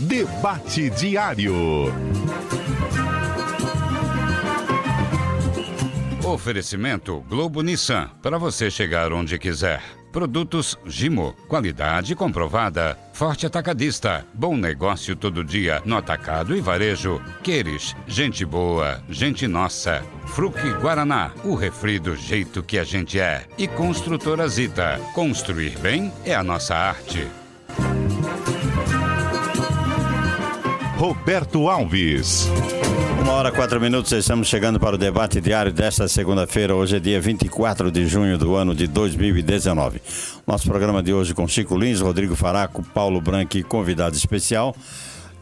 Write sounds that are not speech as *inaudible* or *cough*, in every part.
Debate Diário. Oferecimento Globo Nissan. Para você chegar onde quiser. Produtos Gimo. Qualidade comprovada. Forte Atacadista. Bom negócio todo dia no atacado e varejo. Queres. Gente boa. Gente nossa. Fruque Guaraná. O refri do jeito que a gente é. E Construtora Zita. Construir bem é a nossa arte. Roberto Alves. Uma hora, quatro minutos, estamos chegando para o debate diário desta segunda-feira. Hoje é dia 24 de junho do ano de 2019. Nosso programa de hoje com Chico Lins, Rodrigo Faraco, Paulo Branco e convidado especial.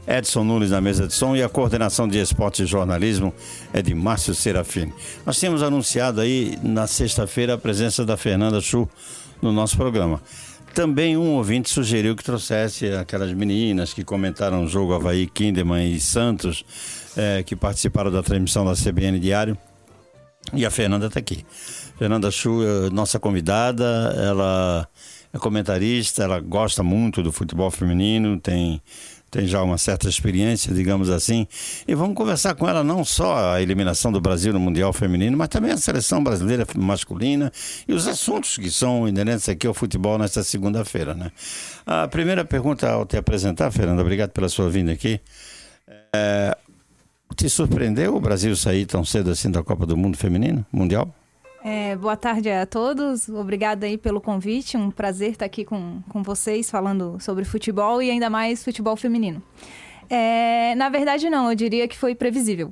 Edson Nunes na mesa de som e a coordenação de esporte e jornalismo é de Márcio Serafini. Nós tínhamos anunciado aí na sexta-feira a presença da Fernanda Chu no nosso programa. Também um ouvinte sugeriu que trouxesse aquelas meninas que comentaram o jogo Havaí, Kinderman e Santos, é, que participaram da transmissão da CBN Diário. E a Fernanda está aqui. Fernanda Chu, é nossa convidada, ela é comentarista, ela gosta muito do futebol feminino, tem tem já uma certa experiência, digamos assim. E vamos conversar com ela não só a eliminação do Brasil no Mundial Feminino, mas também a seleção brasileira masculina e os assuntos que são inerentes aqui ao futebol nesta segunda-feira, né? A primeira pergunta ao te apresentar, Fernanda, obrigado pela sua vinda aqui. É, te surpreendeu o Brasil sair tão cedo assim da Copa do Mundo Feminino, Mundial? É, boa tarde a todos, obrigada aí pelo convite, um prazer estar aqui com, com vocês falando sobre futebol e ainda mais futebol feminino. É, na verdade não, eu diria que foi previsível.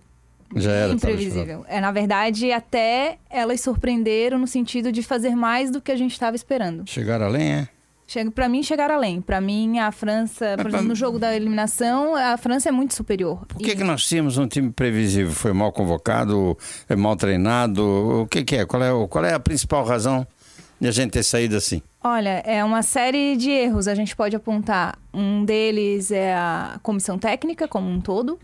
Já era. Imprevisível. É, na verdade, até elas surpreenderam no sentido de fazer mais do que a gente estava esperando. Chegaram além, é? Para mim, chegar além. Para mim, a França, por exemplo, no jogo da eliminação, a França é muito superior. Por que, e... que nós tínhamos um time previsível? Foi mal convocado? É mal treinado? O que, que é? Qual, é? qual é a principal razão de a gente ter saído assim? Olha, é uma série de erros. A gente pode apontar. Um deles é a comissão técnica como um todo.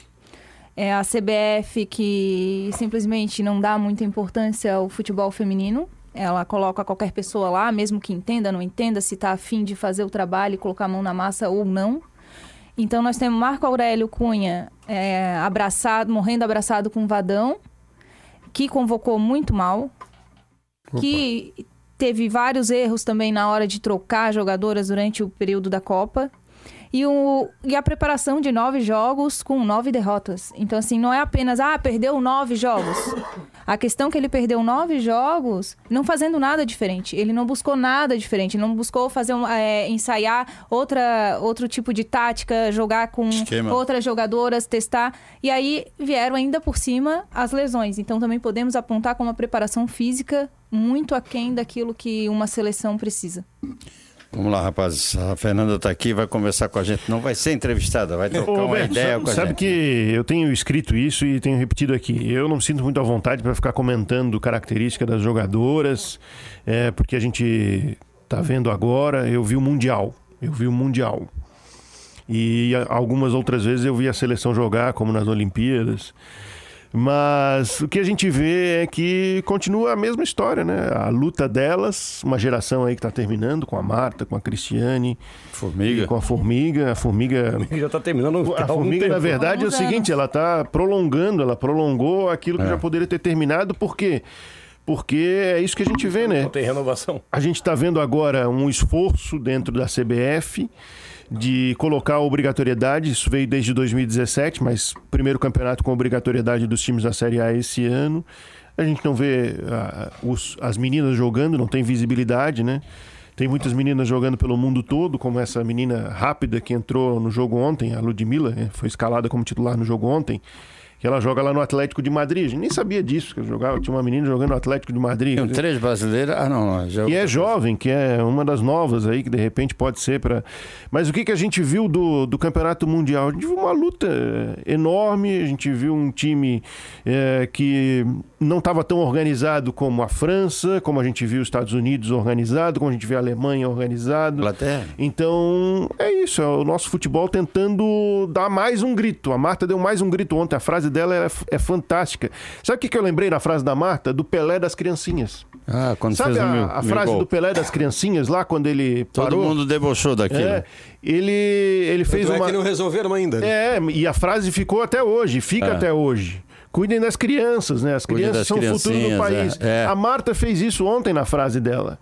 É a CBF que simplesmente não dá muita importância ao futebol feminino. Ela coloca qualquer pessoa lá, mesmo que entenda, não entenda, se está afim de fazer o trabalho e colocar a mão na massa ou não. Então nós temos Marco Aurélio Cunha é, abraçado, morrendo abraçado com Vadão, que convocou muito mal, Opa. que teve vários erros também na hora de trocar jogadoras durante o período da Copa e, o, e a preparação de nove jogos com nove derrotas. Então, assim, não é apenas, ah, perdeu nove jogos. A questão é que ele perdeu nove jogos não fazendo nada diferente. Ele não buscou nada diferente, não buscou fazer um, é, ensaiar outra, outro tipo de tática, jogar com Esquema. outras jogadoras, testar. E aí vieram ainda por cima as lesões. Então também podemos apontar como uma preparação física muito aquém daquilo que uma seleção precisa. Vamos lá, rapazes. A Fernanda está aqui, vai conversar com a gente. Não vai ser entrevistada, vai trocar Ô, uma Beto, ideia sabe, com a sabe gente. que eu tenho escrito isso e tenho repetido aqui. Eu não me sinto muito à vontade para ficar comentando característica das jogadoras, é, porque a gente está vendo agora. Eu vi o Mundial. Eu vi o Mundial. E algumas outras vezes eu vi a seleção jogar, como nas Olimpíadas. Mas o que a gente vê é que continua a mesma história, né? A luta delas, uma geração aí que está terminando com a Marta, com a Cristiane. Formiga. Com a Formiga. A Formiga. A Formiga já está terminando. A Formiga, tempo. na verdade, é o seguinte: ela está prolongando, ela prolongou aquilo que é. já poderia ter terminado, por quê? Porque é isso que a gente vê, né? Não tem renovação. A gente está vendo agora um esforço dentro da CBF de colocar a obrigatoriedade, isso veio desde 2017, mas primeiro campeonato com obrigatoriedade dos times da Série A esse ano. A gente não vê uh, os, as meninas jogando, não tem visibilidade, né? Tem muitas meninas jogando pelo mundo todo, como essa menina rápida que entrou no jogo ontem, a Ludmilla, né? foi escalada como titular no jogo ontem que ela joga lá no Atlético de Madrid. A gente nem sabia disso, que jogava, tinha uma menina jogando no Atlético de Madrid. Tem três brasileiras. Ah, não, não. Já... Que é jovem, que é uma das novas aí, que de repente pode ser para. Mas o que, que a gente viu do, do Campeonato Mundial? A gente viu uma luta enorme, a gente viu um time é, que não estava tão organizado como a França, como a gente viu os Estados Unidos organizado, como a gente vê a Alemanha organizado. Inglaterra. Então, é isso, é o nosso futebol tentando dar mais um grito. A Marta deu mais um grito ontem, a frase frase dela é, é fantástica. Sabe o que, que eu lembrei na frase da Marta? Do Pelé das criancinhas. Ah, quando Sabe fez a, meu, a frase gol. do Pelé das criancinhas lá, quando ele Todo parou? mundo debochou daquilo. É, ele, ele fez Tanto é uma... que não resolveram ainda. né? É, e a frase ficou até hoje, fica É. até hoje. Cuidem das crianças, né? As Cuidem crianças são o futuro do país. é, é. A Marta fez isso ontem na frase dela.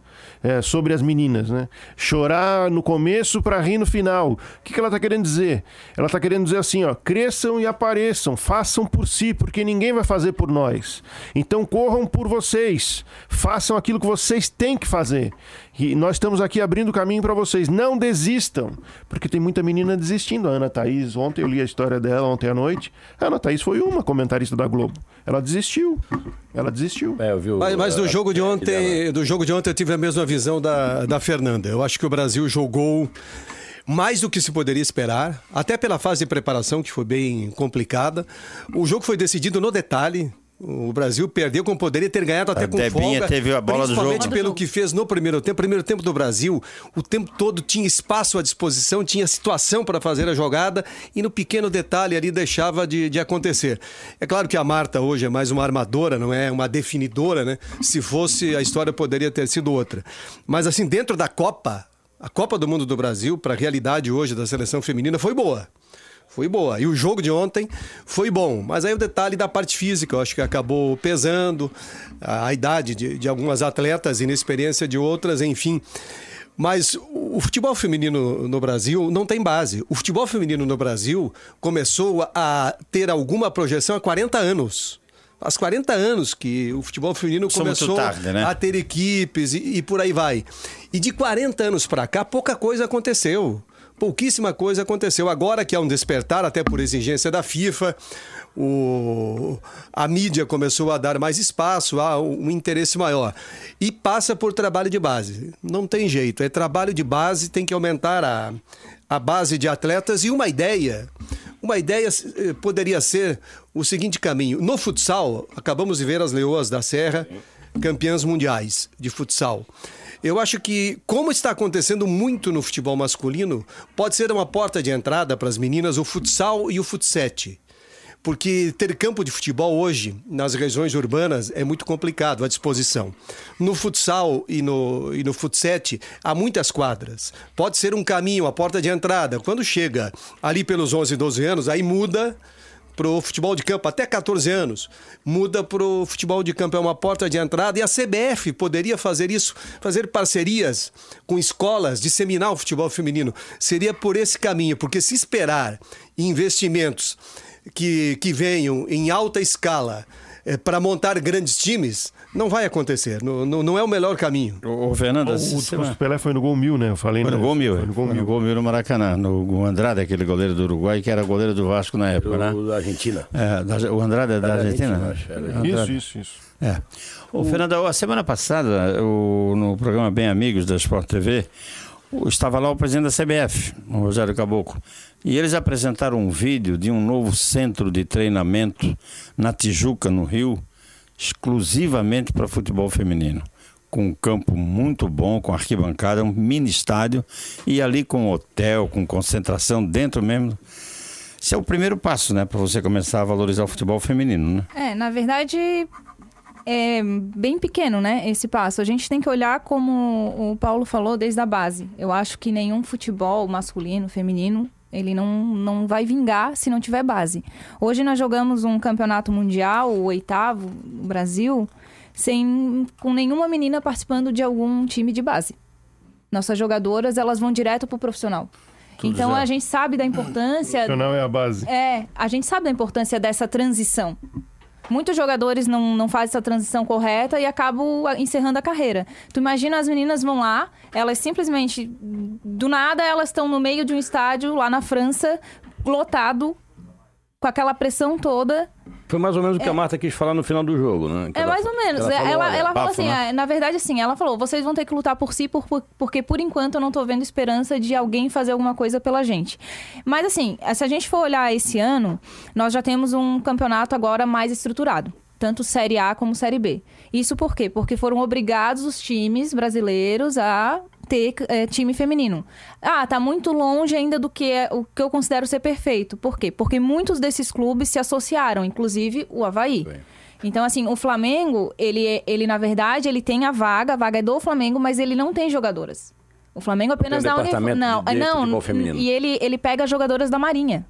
É, sobre as meninas, né? Chorar no começo para rir no final. O que, que ela tá querendo dizer? Ela tá querendo dizer assim, ó, cresçam e apareçam, façam por si, porque ninguém vai fazer por nós. Então corram por vocês, façam aquilo que vocês têm que fazer. E nós estamos aqui abrindo caminho para vocês. Não desistam, porque tem muita menina desistindo. A Ana Thaís, ontem eu li a história dela ontem à noite. A Ana Thaís foi uma comentarista da Globo. Ela desistiu. Ela desistiu. É, eu vi o- Mas, mas do jogo de ontem, do jogo de ontem eu tive a mesma visão da, da Fernanda. Eu acho que o Brasil jogou mais do que se poderia esperar, até pela fase de preparação que foi bem complicada. O jogo foi decidido no detalhe. O Brasil perdeu como poderia ter ganhado até A com Debinha folga. teve a bola do principalmente jogo. pelo que fez no primeiro tempo. Primeiro tempo do Brasil, o tempo todo tinha espaço à disposição, tinha situação para fazer a jogada e no pequeno detalhe ali deixava de, de acontecer. É claro que a Marta hoje é mais uma armadora, não é uma definidora, né? Se fosse, a história poderia ter sido outra. Mas assim, dentro da Copa, a Copa do Mundo do Brasil, para a realidade hoje da seleção feminina, foi boa. Foi boa. E o jogo de ontem foi bom. Mas aí o detalhe da parte física, eu acho que acabou pesando a, a idade de, de algumas atletas, inexperiência de outras, enfim. Mas o futebol feminino no Brasil não tem base. O futebol feminino no Brasil começou a- ter alguma projeção há 40 anos. Faz 40 anos que o futebol feminino Começou muito começou tarde, né? a ter equipes e, e por aí vai. E de 40 anos para cá, pouca coisa aconteceu. Pouquíssima coisa aconteceu. Agora que há um despertar, até por exigência da FIFA, o... a mídia começou a dar mais espaço, há um interesse maior. E passa por trabalho de base. Não tem jeito. É trabalho de base, tem que aumentar a, a base de atletas e uma ideia. Uma ideia eh, poderia ser o seguinte caminho. No futsal, acabamos de ver as Leoas da Serra campeãs mundiais de futsal. Eu acho que, como está acontecendo muito no futebol masculino, pode ser uma porta de entrada para as meninas o futsal e o futsete. Porque ter campo de futebol hoje, nas regiões urbanas, é muito complicado a disposição. No futsal e no, e no futsete, há muitas quadras. Pode ser um caminho, a porta de entrada. Quando chega ali pelos 11, 12 anos, aí muda pro futebol de campo até 14 anos, muda pro futebol de campo, é uma porta de entrada e a CBF poderia fazer isso, fazer parcerias com escolas, disseminar o futebol feminino. Seria por esse caminho, porque se esperar investimentos que, que venham em alta escala para montar grandes times, não vai acontecer, não, não, não é o melhor caminho. Ô, O, essa o, semana- o Pelé foi no gol mil, né? Eu falei Foi no né? gol mil, Foi no gol foi no mil. gol mil no Maracanã. No, o Andrade, aquele goleiro do Uruguai, que era goleiro do Vasco na época, né? O da Argentina. É, da- o Andrade é da, Era Argentina? argentino, acho, era Andrade. Isso, isso, isso. É. Ô, Fernanda, a semana passada, o- no programa Bem Amigos da Sport TV, o- estava lá o presidente da CBF, o Rogério Caboclo. E eles apresentaram um vídeo de um novo centro de treinamento na Tijuca, no Rio, exclusivamente para futebol feminino. Com um campo muito bom, com arquibancada, um mini estádio, e ali com hotel, com concentração dentro mesmo. Esse é o primeiro passo, né, para você começar a valorizar o futebol feminino, né? É, na verdade, é bem pequeno, né, esse passo. A gente tem que olhar como o Paulo falou desde a base. Eu acho que nenhum futebol masculino, feminino, ele não, não vai vingar se não tiver base. Hoje nós jogamos um campeonato mundial, o oitavo, no Brasil, sem com nenhuma menina participando de algum time de base. Nossas jogadoras, elas vão direto pro profissional. então zero. a gente sabe da importância Não é a base. é, a gente sabe da importância dessa transição. Muitos jogadores não, não fazem essa transição correta e acabam encerrando a carreira. Tu imagina as meninas vão lá, elas simplesmente, do nada, elas estão no meio de um estádio lá na França, lotado, com aquela pressão toda. Foi mais ou menos o que a Marta quis falar no final do jogo, né? Que É ela- mais ou menos. ela Ela, falou, ela, olha, falou bafo, assim, né? ah, na verdade, assim, ela falou: vocês vão ter que lutar por si, por, por- porque por enquanto eu não tô vendo esperança de alguém fazer alguma coisa pela gente. Mas assim, se a gente for olhar esse ano, nós já temos um campeonato agora mais estruturado. Tanto Série A como Série B. Isso por quê? Porque foram obrigados os times brasileiros a ter é, time feminino. Ah, tá muito longe ainda do que é, o que eu considero ser perfeito. Por quê? Porque muitos desses clubes se associaram, inclusive o Havaí. Bem. Então, assim, o Flamengo, ele, ele na verdade, ele tem a vaga, a vaga é do Flamengo, mas ele não tem jogadoras. O Flamengo apenas Tem um dá departamento Não, de não, futebol feminino. e ele, ele pega jogadoras da Marinha.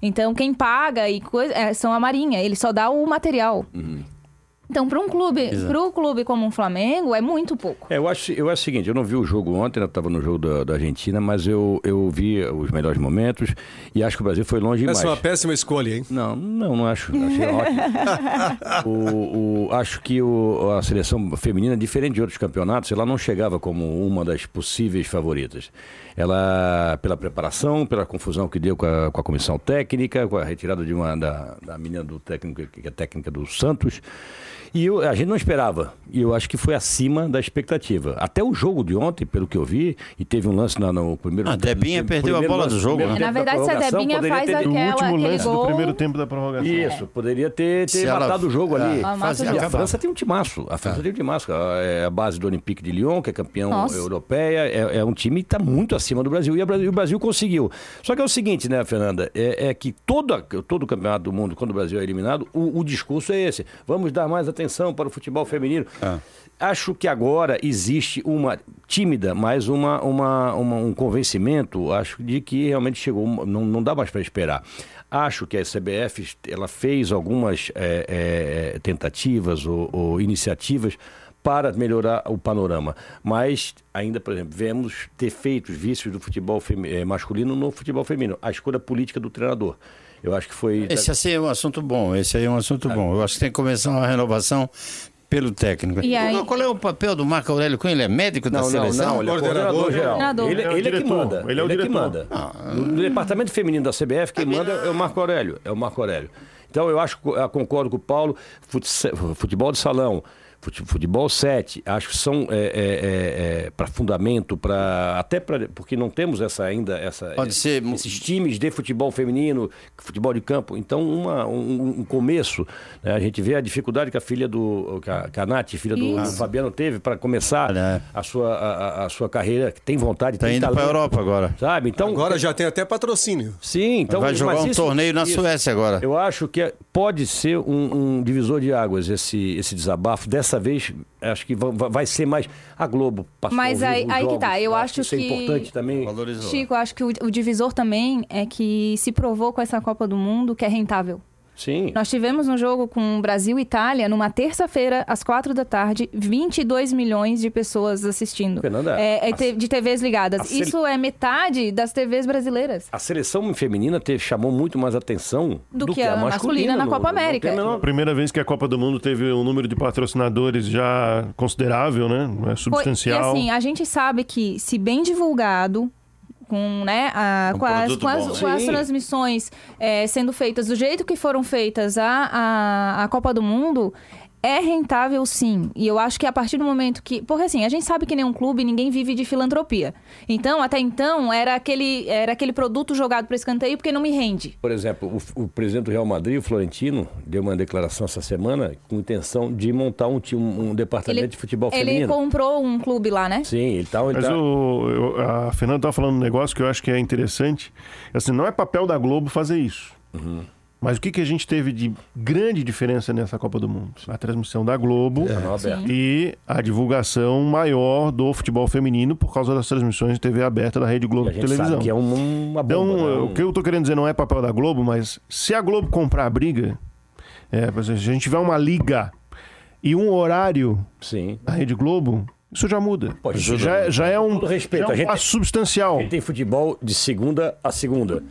Então, quem paga e coisa, é, são a Marinha, ele só dá o material. Uhum. Então, para um clube, para um clube como o Flamengo, é muito pouco. É, eu acho, eu acho o seguinte, eu não vi o jogo ontem, eu estava no jogo da, da Argentina, mas eu, eu vi os melhores momentos e acho que o Brasil foi longe demais. Essa é uma péssima escolha, hein? Não, não, não acho. Achei ótimo. *laughs* O, o- acho que o- a seleção feminina, diferente de outros campeonatos, ela não chegava como uma das possíveis favoritas. Ela, pela preparação, pela confusão que deu com a, com a comissão técnica, com a retirada de uma da, da menina do técnico, que é técnica do Santos. E eu- a gente não esperava. E eu acho que foi acima da expectativa. Até o jogo de ontem, pelo que eu vi, e teve um lance lá no primeiro A Debinha no perdeu a bola do jogo, né? Na da verdade, se a Debinha faz ter- O Aquela- último aquele lance do gol- primeiro tempo da prorrogação. Isso, poderia ter, ter Se ela- matado o jogo ali. Ah, fazia o E a França tem um timaço. A França tem um timaço. É a base do Olympique de Lyon, que é campeão Nossa. europeia. É, é um time que está muito acima do Brasil. E Brasil- o Brasil conseguiu. Só que é o seguinte, né, Fernanda? É, é que todo, todo o campeonato do mundo, quando o Brasil é eliminado, o, o discurso é esse. Vamos dar mais atenção para o futebol feminino. Acho que agora existe uma tímida, mas uma, uma, uma- um convencimento, acho, de que realmente chegou, não, não dá mais para esperar. Acho que a CBF ela fez algumas é, é, tentativas ou, ou iniciativas para melhorar o panorama. Mas ainda, por exemplo, vemos defeitos, vícios do futebol eh, masculino no futebol feminino. A escolha política do treinador. Eu acho que foi. Esse assim é um assunto bom, esse aí é um assunto bom. Eu acho que tem que começar uma renovação pelo técnico. E aí- Qual- é o papel do Marco Aurélio Cunha? Ele é médico da Não, não, seleção? não, ele é Coordenador coordenador geral. Coordenador. Ele, É o ele é que diretor, manda. ele é o que diretor. manda. No, no departamento feminino da CBF, quem manda é o Marco Aurélio. É o Marco Aurélio. Então eu acho, eu concordo com o Paulo, fute- futebol de salão, futebol 7, acho que são para fundamento, para até para porque não temos essa ainda essa Pode ser- esses times de futebol feminino, futebol de campo. Então uma, um, um começo, né? a gente vê a dificuldade que a filha do que a, que a Nath, filha do, do. Fabiano teve para começar Olha. a sua a, a- sua carreira, que tem vontade, Tá tem indo para a Europa agora. Sabe? Então Agora já tem até patrocínio. Sim, então Vai jogar um isso- torneio na isso. Suécia agora. Eu acho que é- pode ser um, um divisor de águas esse, esse desabafo. Dessa vez, acho que va- va- vai ser mais. A Globo passou Mas aí- vivo os aí que jogos. tá, eu acho isso é que- importante também. Valorizou. Chico, acho que o, o divisor também é que se provou com essa Copa do Mundo que é rentável. Sim. Nós tivemos um jogo com Brasil e Itália numa terça-feira, às quatro da tarde, 22 milhões de pessoas assistindo. Fernanda, É, é a- te- de TVs ligadas. a sele- Isso é metade das TVs brasileiras. A seleção feminina teve, chamou muito mais atenção Do que a masculina na no- Copa América. a menor- Primeira vez que a Copa do Mundo teve um número de patrocinadores já considerável, né? É Foi- substancial. E assim, a gente sabe que, se bem divulgado, com, né, a- Um com, as, com as- com as transmissões é, sendo feitas do jeito que foram feitas a, a, a Copa do Mundo, é rentável sim. E eu acho que a partir do momento que. Porque assim, a gente sabe que nenhum clube, ninguém vive de filantropia. Então, até então, era aquele, era aquele produto jogado para escanteio porque não me rende. Por exemplo, o, o presidente do Real Madrid, o Florentino, deu uma declaração essa semana com intenção de montar um, um, um departamento de futebol ele feminino. comprou um clube lá, né? Sim, ele tá, ele Mas tá- o, eu- a Fernanda estava falando um negócio que eu acho que é interessante. Assim, não é papel da Globo fazer isso. Uhum. Mas o que, que a gente teve de grande diferença nessa Copa do Mundo? A transmissão da Globo aberto. e a divulgação maior do futebol feminino por causa das transmissões de TV aberta da Rede Globo E a de gente televisão. sabe que é um- uma Então, bomba. né? o que eu tô querendo dizer não é papel da Globo, mas se a Globo comprar a briga, é, se a gente tiver uma liga e um horário Sim. da Rede Globo, isso já muda. Pode já, é- já é um, respeito, já é a um gente- passo substancial. Ele tem futebol de segunda a segunda.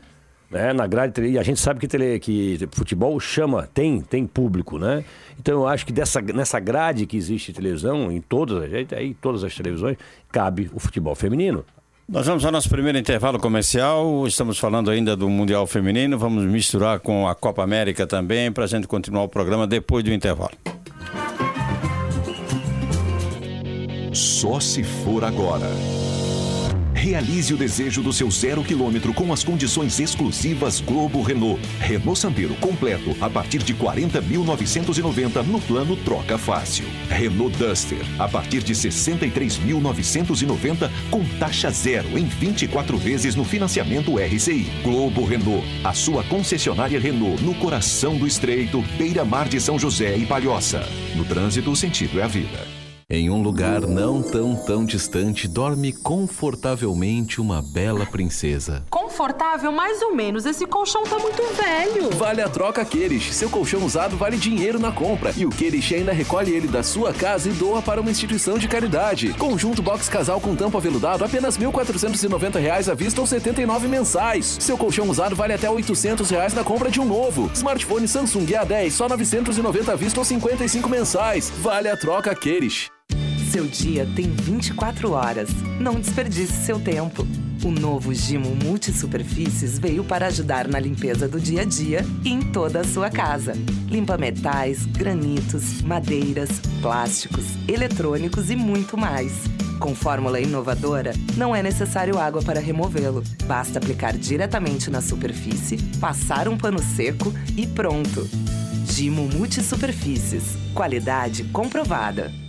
Né, na grade, e a gente sabe que, tele, que futebol chama, tem, tem público, né? Então eu acho que dessa, nessa grade que existe televisão, em todas, as- aí, todas as televisões, cabe o futebol feminino. Nós vamos ao nosso primeiro intervalo comercial. Estamos falando ainda do Mundial Feminino. Vamos misturar com a Copa América também para a gente continuar o programa depois do intervalo. Só se for agora. Realize o desejo do seu zero quilômetro com as condições exclusivas Globo Renault. Renault Sandero completo a partir de 40.990 no plano Troca Fácil. Renault Duster a partir de 63.990 com taxa zero em 24 vezes no financiamento RCI. Globo Renault, a sua concessionária Renault no coração do Estreito, beira-mar de São José e Palhoça. No trânsito, o sentido é a vida. Em um lugar não tão tão distante, dorme confortavelmente uma bela princesa. Confortável mais ou menos, esse colchão tá muito velho. Vale a troca Queires. Seu colchão usado vale dinheiro na compra. E o Queires ainda recolhe ele da sua casa e doa para uma instituição de caridade. Conjunto box casal com tampo aveludado, apenas 1.490 reais à vista ou 79 mensais. Seu colchão usado vale até 800 reais na compra de um novo. Smartphone Samsung A10 só 990 à vista ou 55 mensais. Vale a troca Queires. Seu dia tem 24 horas. Não desperdice seu tempo. O novo Gimo Multisuperfícies veio para ajudar na limpeza do dia a dia e em toda a sua casa. Limpa metais, granitos, madeiras, plásticos, eletrônicos e muito mais. Com fórmula inovadora, não é necessário água para removê-lo. Basta aplicar diretamente na superfície, passar um pano seco e pronto. Gimo Multisuperfícies. Qualidade comprovada.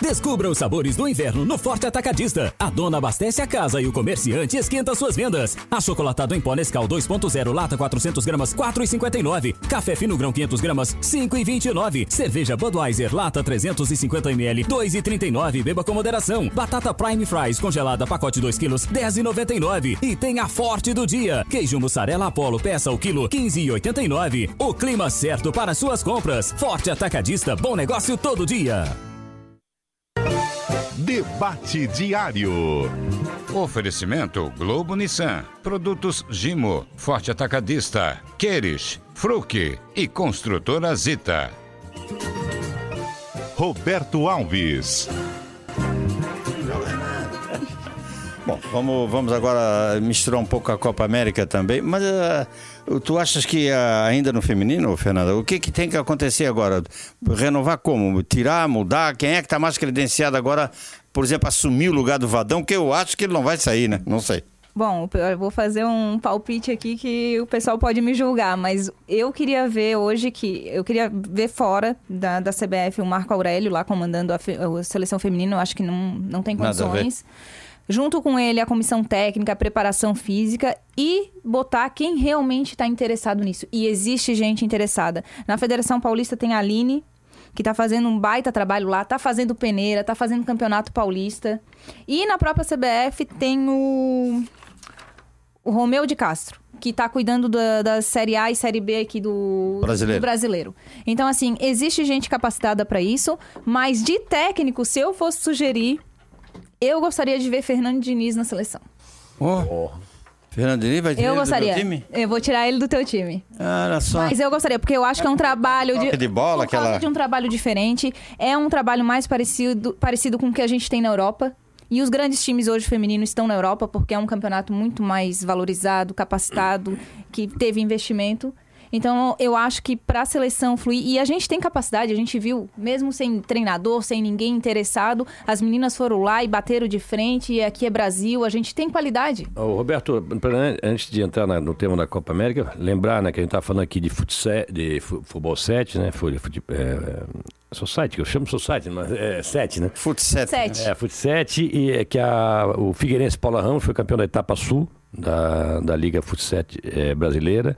Descubra os sabores do inverno no Forte Atacadista. A dona abastece a casa e o comerciante esquenta suas vendas. Achocolatado em pó Nescau 2.0 lata 400 gramas 4,59. Café fino grão 500 gramas 5,29. Cerveja Budweiser lata 350 ml 2,39. Beba com moderação. Batata Prime Fries congelada pacote 2 quilos 10,99. E tem a Forte do dia. Queijo mussarela Apollo peça o quilo 15,89. O clima certo para suas compras. Forte Atacadista, bom negócio todo dia. Debate Diário. Oferecimento Globo Nissan. Produtos Gimo. Forte Atacadista. Queires. Fruc. E Construtora Zita. Roberto Alves. Bom, vamos, vamos agora misturar um pouco a Copa América também. Mas uh, tu achas que uh, ainda no feminino, Fernanda, o que, que tem que acontecer agora? Renovar como? Tirar, mudar? Quem é que está mais credenciado agora, por exemplo, assumir o lugar do Vadão? Que eu acho que ele não vai sair, né? Não sei. Bom, eu vou fazer um palpite aqui que o pessoal pode me julgar, mas eu queria ver hoje que. Eu queria ver fora da, da CBF o Marco Aurélio lá comandando a, fe, a seleção feminina. Eu acho que não, não tem condições junto com ele a comissão técnica, a preparação física e botar quem realmente está interessado nisso. E existe gente interessada. Na Federação Paulista tem a Aline, que está fazendo um baita trabalho lá, está fazendo peneira, está fazendo campeonato paulista. E na própria CBF tem o, o Romeu de Castro, que está cuidando da, da, Série A e Série B aqui do brasileiro. do brasileiro. Então, assim, existe gente capacitada para isso, mas de técnico, se eu fosse sugerir eu gostaria de ver Fernando Diniz na seleção. Oh. Fernando Diniz vai tirar eu ele gostaria. do teu time? Eu vou tirar ele do teu time. Olha só. Mas eu gostaria, porque eu acho que é um trabalho de, de bola, por aquela... de um trabalho diferente. É um trabalho mais parecido, parecido com o que a gente tem na Europa. E os grandes times hoje femininos estão na Europa porque é um campeonato muito mais valorizado, capacitado, que teve investimento. Então, eu acho que para a seleção fluir, e a gente tem capacidade, a gente viu, mesmo sem treinador, sem ninguém interessado, as meninas foram lá e bateram de frente, e aqui é Brasil, a gente tem qualidade. Ô, Roberto, antes de entrar no tema da Copa América, lembrar né, que a gente está falando aqui de, futsal, de futebol 7, né? Fute, é, Society, que eu chamo Society, mas é 7, né? Fut 7. É, Fut 7, e é que a, o Figueirense Paula Ramos foi campeão da etapa sul da, da Liga Fut 7 é, brasileira.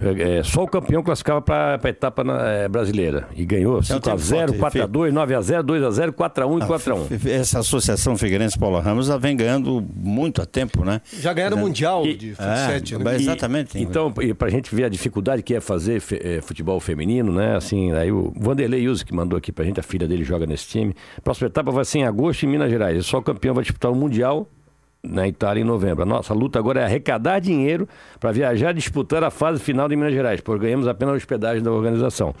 É, só o campeão classificava para a etapa na, é, brasileira. E ganhou 5x0, 4x2, 9x0, 2x0, 4x1 e 4x1. Essa associação Figueirense Paulo Ramos já vem ganhando muito há tempo, né? Já ganharam o Mundial de futsal, né? Exatamente. E, então, e pra gente ver a dificuldade que é fazer fe, é, futebol feminino, né? Assim, aí o Vanderlei Yuse que mandou aqui pra gente, a filha dele joga nesse time. Próxima etapa vai ser em agosto em Minas Gerais. Só o campeão vai disputar o Mundial na Itália em novembro. A nossa luta agora é arrecadar dinheiro para viajar disputar a fase final de Minas Gerais, porque ganhamos apenas a hospedagem da organização.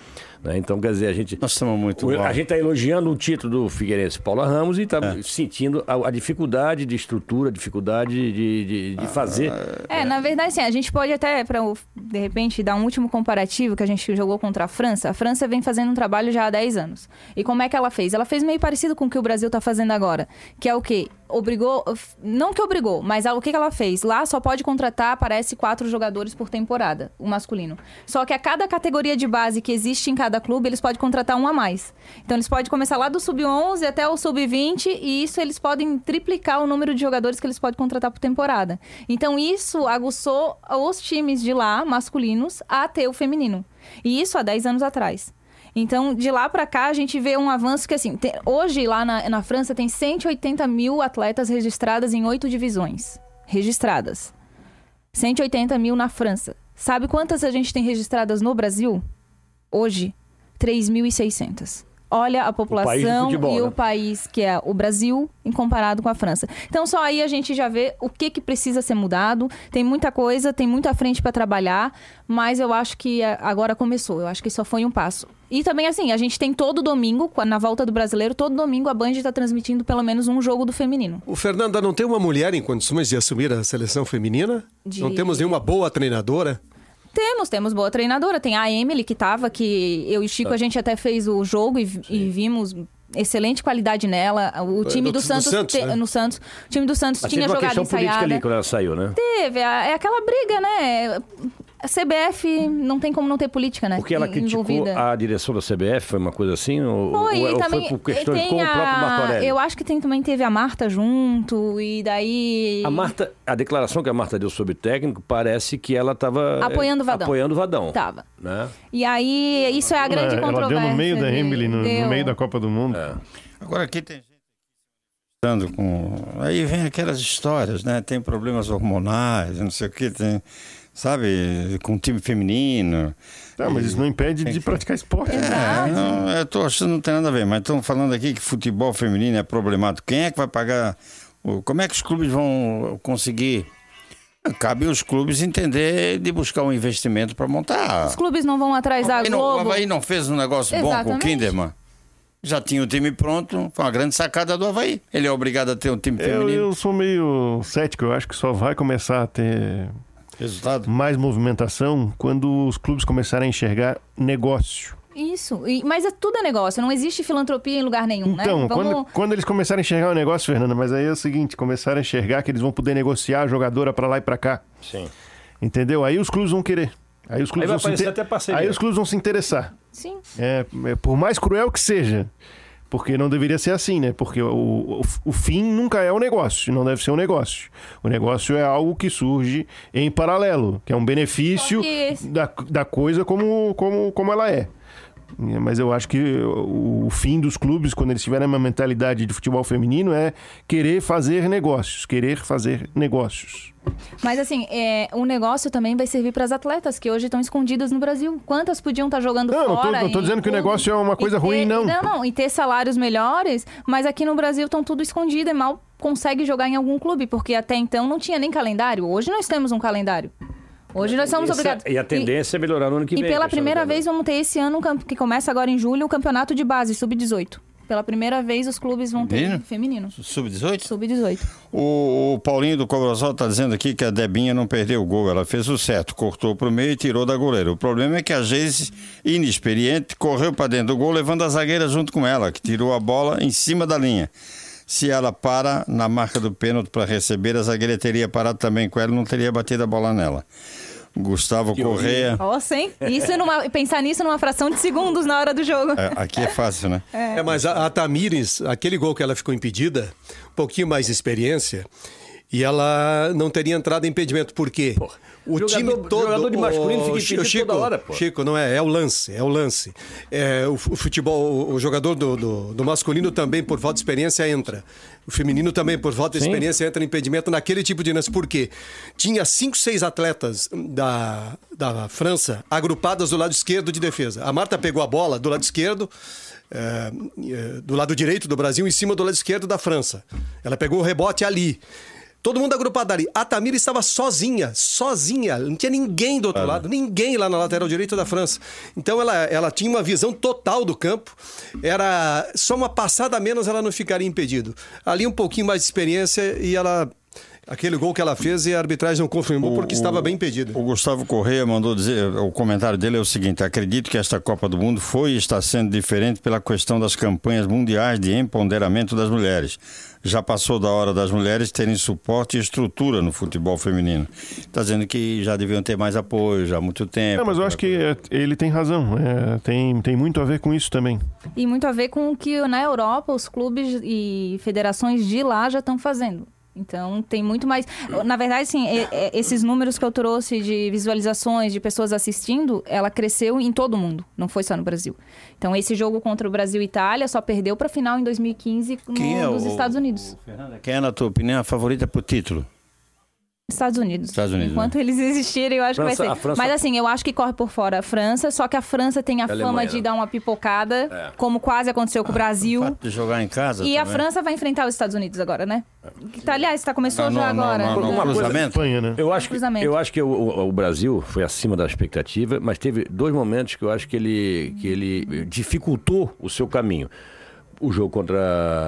Né? Então, quer dizer, a gente. Nós estamos muito. A gente está elogiando o título do Figueirense Paula Ramos e está é. sentindo a, a, dificuldade de estrutura, a dificuldade de, de, de fazer. É, na verdade, sim, a gente pode até, para de repente, dar um último comparativo que a gente jogou contra a França. A França vem fazendo um trabalho já há 10 anos. E como é que ela fez? Ela fez meio parecido com o que o Brasil está fazendo agora, que é o quê? Obrigou, não que obrigou, mas o que, que ela fez? Lá só pode contratar, parece, quatro jogadores por temporada, o masculino. Só que a cada categoria de base que existe em cada clube, eles podem contratar um a mais. Então eles podem começar lá do sub-11 até o sub-20 e isso eles podem triplicar o número de jogadores que eles podem contratar por temporada. Então isso aguçou os times de lá, masculinos, a ter o feminino. E isso há 10 anos atrás. Então, de lá para cá, a gente vê um avanço que, assim, tem- hoje lá na, na França tem 180 mil atletas registradas em oito divisões. Registradas. 180 mil na França. Sabe quantas a gente tem registradas no Brasil? Hoje, 3.600. Olha a população futebol, e né? o país que é o Brasil em comparado com a França. Então só aí a gente já vê o que, que precisa ser mudado. Tem muita coisa, tem muita frente para trabalhar, mas eu acho que é, agora começou. Eu acho que só foi um passo. E também assim, a gente tem todo domingo, na volta do brasileiro, todo domingo a Band está transmitindo pelo menos um jogo do feminino. O Fernanda não tem uma mulher em condições de assumir a seleção feminina? De- Não temos nenhuma boa treinadora? Temos, temos boa treinadora. Tem a Emily que tava, que eu e Chico, a gente até fez o jogo e, e vimos excelente qualidade nela. O time do- do, do Santos, Santos, te- né? no Santos, o time do Santos Mas tinha teve uma jogado questão política ensaiada. ali quando ela saiu, né? Teve, a- é aquela briga, né? A CBF não tem como não ter política, né? Porque ela criticou envolvida. a direção da CBF, foi uma coisa assim? Ou, Foi, ou, ou também foi por questões com o próprio a- Martorelli? Eu acho que tem, também teve a Marta junto, e daí. A Marta, a declaração que a Marta deu sobre o técnico parece que ela estava Apoiando o Vadão. Apoiando o Vadão. Tava. Né? E aí, isso é a grande ela, ela controvérsia. deu no meio da Emily, no, no meio da Copa do Mundo. Agora aqui tem gente com. Aí vem aquelas histórias, né? Tem problemas hormonais, não sei o que, tem. Sabe, com time feminino. Tá, mas isso não impede de praticar esporte. né? É, não, eu tô achando que não tem nada a ver, mas estão falando aqui que futebol feminino é problemático. Quem é que vai pagar? Como é que os clubes vão conseguir? Cabe aos clubes entender de buscar um investimento para montar. Os clubes não vão atrás da não, o Globo. Havaí não fez um negócio bom com o Exatamente. Kinderman? Já tinha o time pronto, foi uma grande sacada do Havaí. Ele é obrigado a ter um time Eu, feminino. eu sou meio cético, eu acho que só vai começar a ter Resultado? mais movimentação quando os clubes começarem a enxergar negócio. Isso, e- mas é tudo é negócio, não existe filantropia em lugar nenhum, Então, né? quando, quando eles começarem a enxergar o negócio, Fernanda, mas aí é o seguinte, começarem a enxergar que eles vão poder negociar a jogadora pra lá e pra cá. Sim. Entendeu? Aí os clubes vão querer. Aí os clubes Aí vão se aparecer inter- até parceria. Aí os clubes vão se interessar. Sim. É, é, por mais cruel que seja. Porque não deveria ser assim, né? Porque o, o, o fim nunca é o negócio, não deve ser um negócio. O negócio é algo que surge em paralelo, que é um benefício da, da coisa como, como, como ela é. Mas eu acho que o, o fim dos clubes, quando eles tiverem uma mentalidade de futebol feminino, é querer fazer negócios. Querer fazer negócios. Mas assim, é, o negócio também vai servir para as atletas que hoje estão escondidas no Brasil. Quantas podiam estar jogando Não, não tô- fora? não tô dizendo que o negócio é uma e coisa ter- ruim, não. Não, não, e ter salários melhores, mas aqui no Brasil estão tudo escondido e mal consegue jogar em algum clube, porque até então não tinha nem calendário. Hoje nós temos um calendário. Hoje nós somos Essa- obrigados. E a tendência é melhorar no ano que E vem. pela questão primeira vez vamos ter esse ano, um que começa agora em julho, o campeonato de base, sub-18. Pela primeira vez os clubes vão ter Feminino? feminino. Sub-18? Sub-18. O, o Paulinho do Cobrosol está dizendo aqui que a Debinha não perdeu o gol. Ela fez o certo, cortou para o meio e tirou da goleira. O problema é que a Geise, inexperiente, correu para dentro do gol, levando a zagueira junto com ela, que tirou a bola em cima da linha. Se ela para na marca do pênalti para receber, a zagueira teria parado também com ela e não teria batido a bola nela. Gustavo Correia. Nossa, hein? Isso numa, pensar nisso numa fração de segundos na hora do jogo. É, aqui é fácil, né? É, mas a, a Tamires, aquele gol que ela ficou impedida, um pouquinho mais de experiência, e ela não teria entrado em impedimento. Por quê? O Jogador- time todo. jogador de masculino fica o impedido Chico, toda hora, pô. Chico, não é? É o lance, é o lance. É, o, o futebol, o jogador do, do, do masculino também, por falta de experiência, entra. O feminino também, por falta de Sim. experiência, entra em impedimento naquele tipo de lance. Por quê? Tinha cinco, seis atletas da, da França agrupadas do lado esquerdo de defesa. A Marta pegou a bola do lado esquerdo. é, é, do lado direito do Brasil, em cima do lado esquerdo da França. Ela pegou o rebote ali. Todo mundo agrupado ali. A Tamira estava sozinha, sozinha. Não tinha ninguém do outro lado, ninguém lá na lateral direita da França. Então ela, ela tinha uma visão total do campo. Era só uma passada a menos ela não ficaria impedido. Ali um pouquinho mais de experiência e ela Aquele gol que ela fez e a arbitragem não confirmou porque estava bem impedido. O Gustavo Correia mandou dizer, o comentário dele é o seguinte: acredito que esta Copa do Mundo foi e está sendo diferente pela questão das campanhas mundiais de empoderamento das mulheres. Já passou da hora das mulheres terem suporte e estrutura no futebol feminino. Está dizendo que já deviam ter mais apoio já há muito tempo. Não, mas eu acho que é, ele tem razão. É, tem, tem muito a ver com isso também. E muito a ver com o que na Europa os clubes e federações de lá já estão fazendo. Então tem muito mais. Na verdade, sim, esses números que eu trouxe de visualizações, de pessoas assistindo, ela cresceu em todo o mundo, não foi só no Brasil. Então esse jogo contra o Brasil e Itália só perdeu para final em 2015 no, Quem é nos o- Estados Unidos. Quem é, na tua opinião, a favorita pro título? Estados Unidos. Estados Unidos, Enquanto né? eles existirem, eu acho França- que vai a ser. França- Mas assim, eu acho que corre por fora a França, só que a França tem a, A fama Alemanha, de né? dar uma pipocada, É. como quase aconteceu com o Brasil. De jogar em casa E a também. França vai enfrentar os Estados Unidos agora, né? Que tá, aliás, tá, começou Ah, não, já não, agora. não, não. Uma coisa- né? Eu acho que, Cruzamento. eu acho que o, o- o Brasil foi acima da expectativa, mas teve dois momentos que eu acho que ele, que ele dificultou o seu caminho. O jogo contra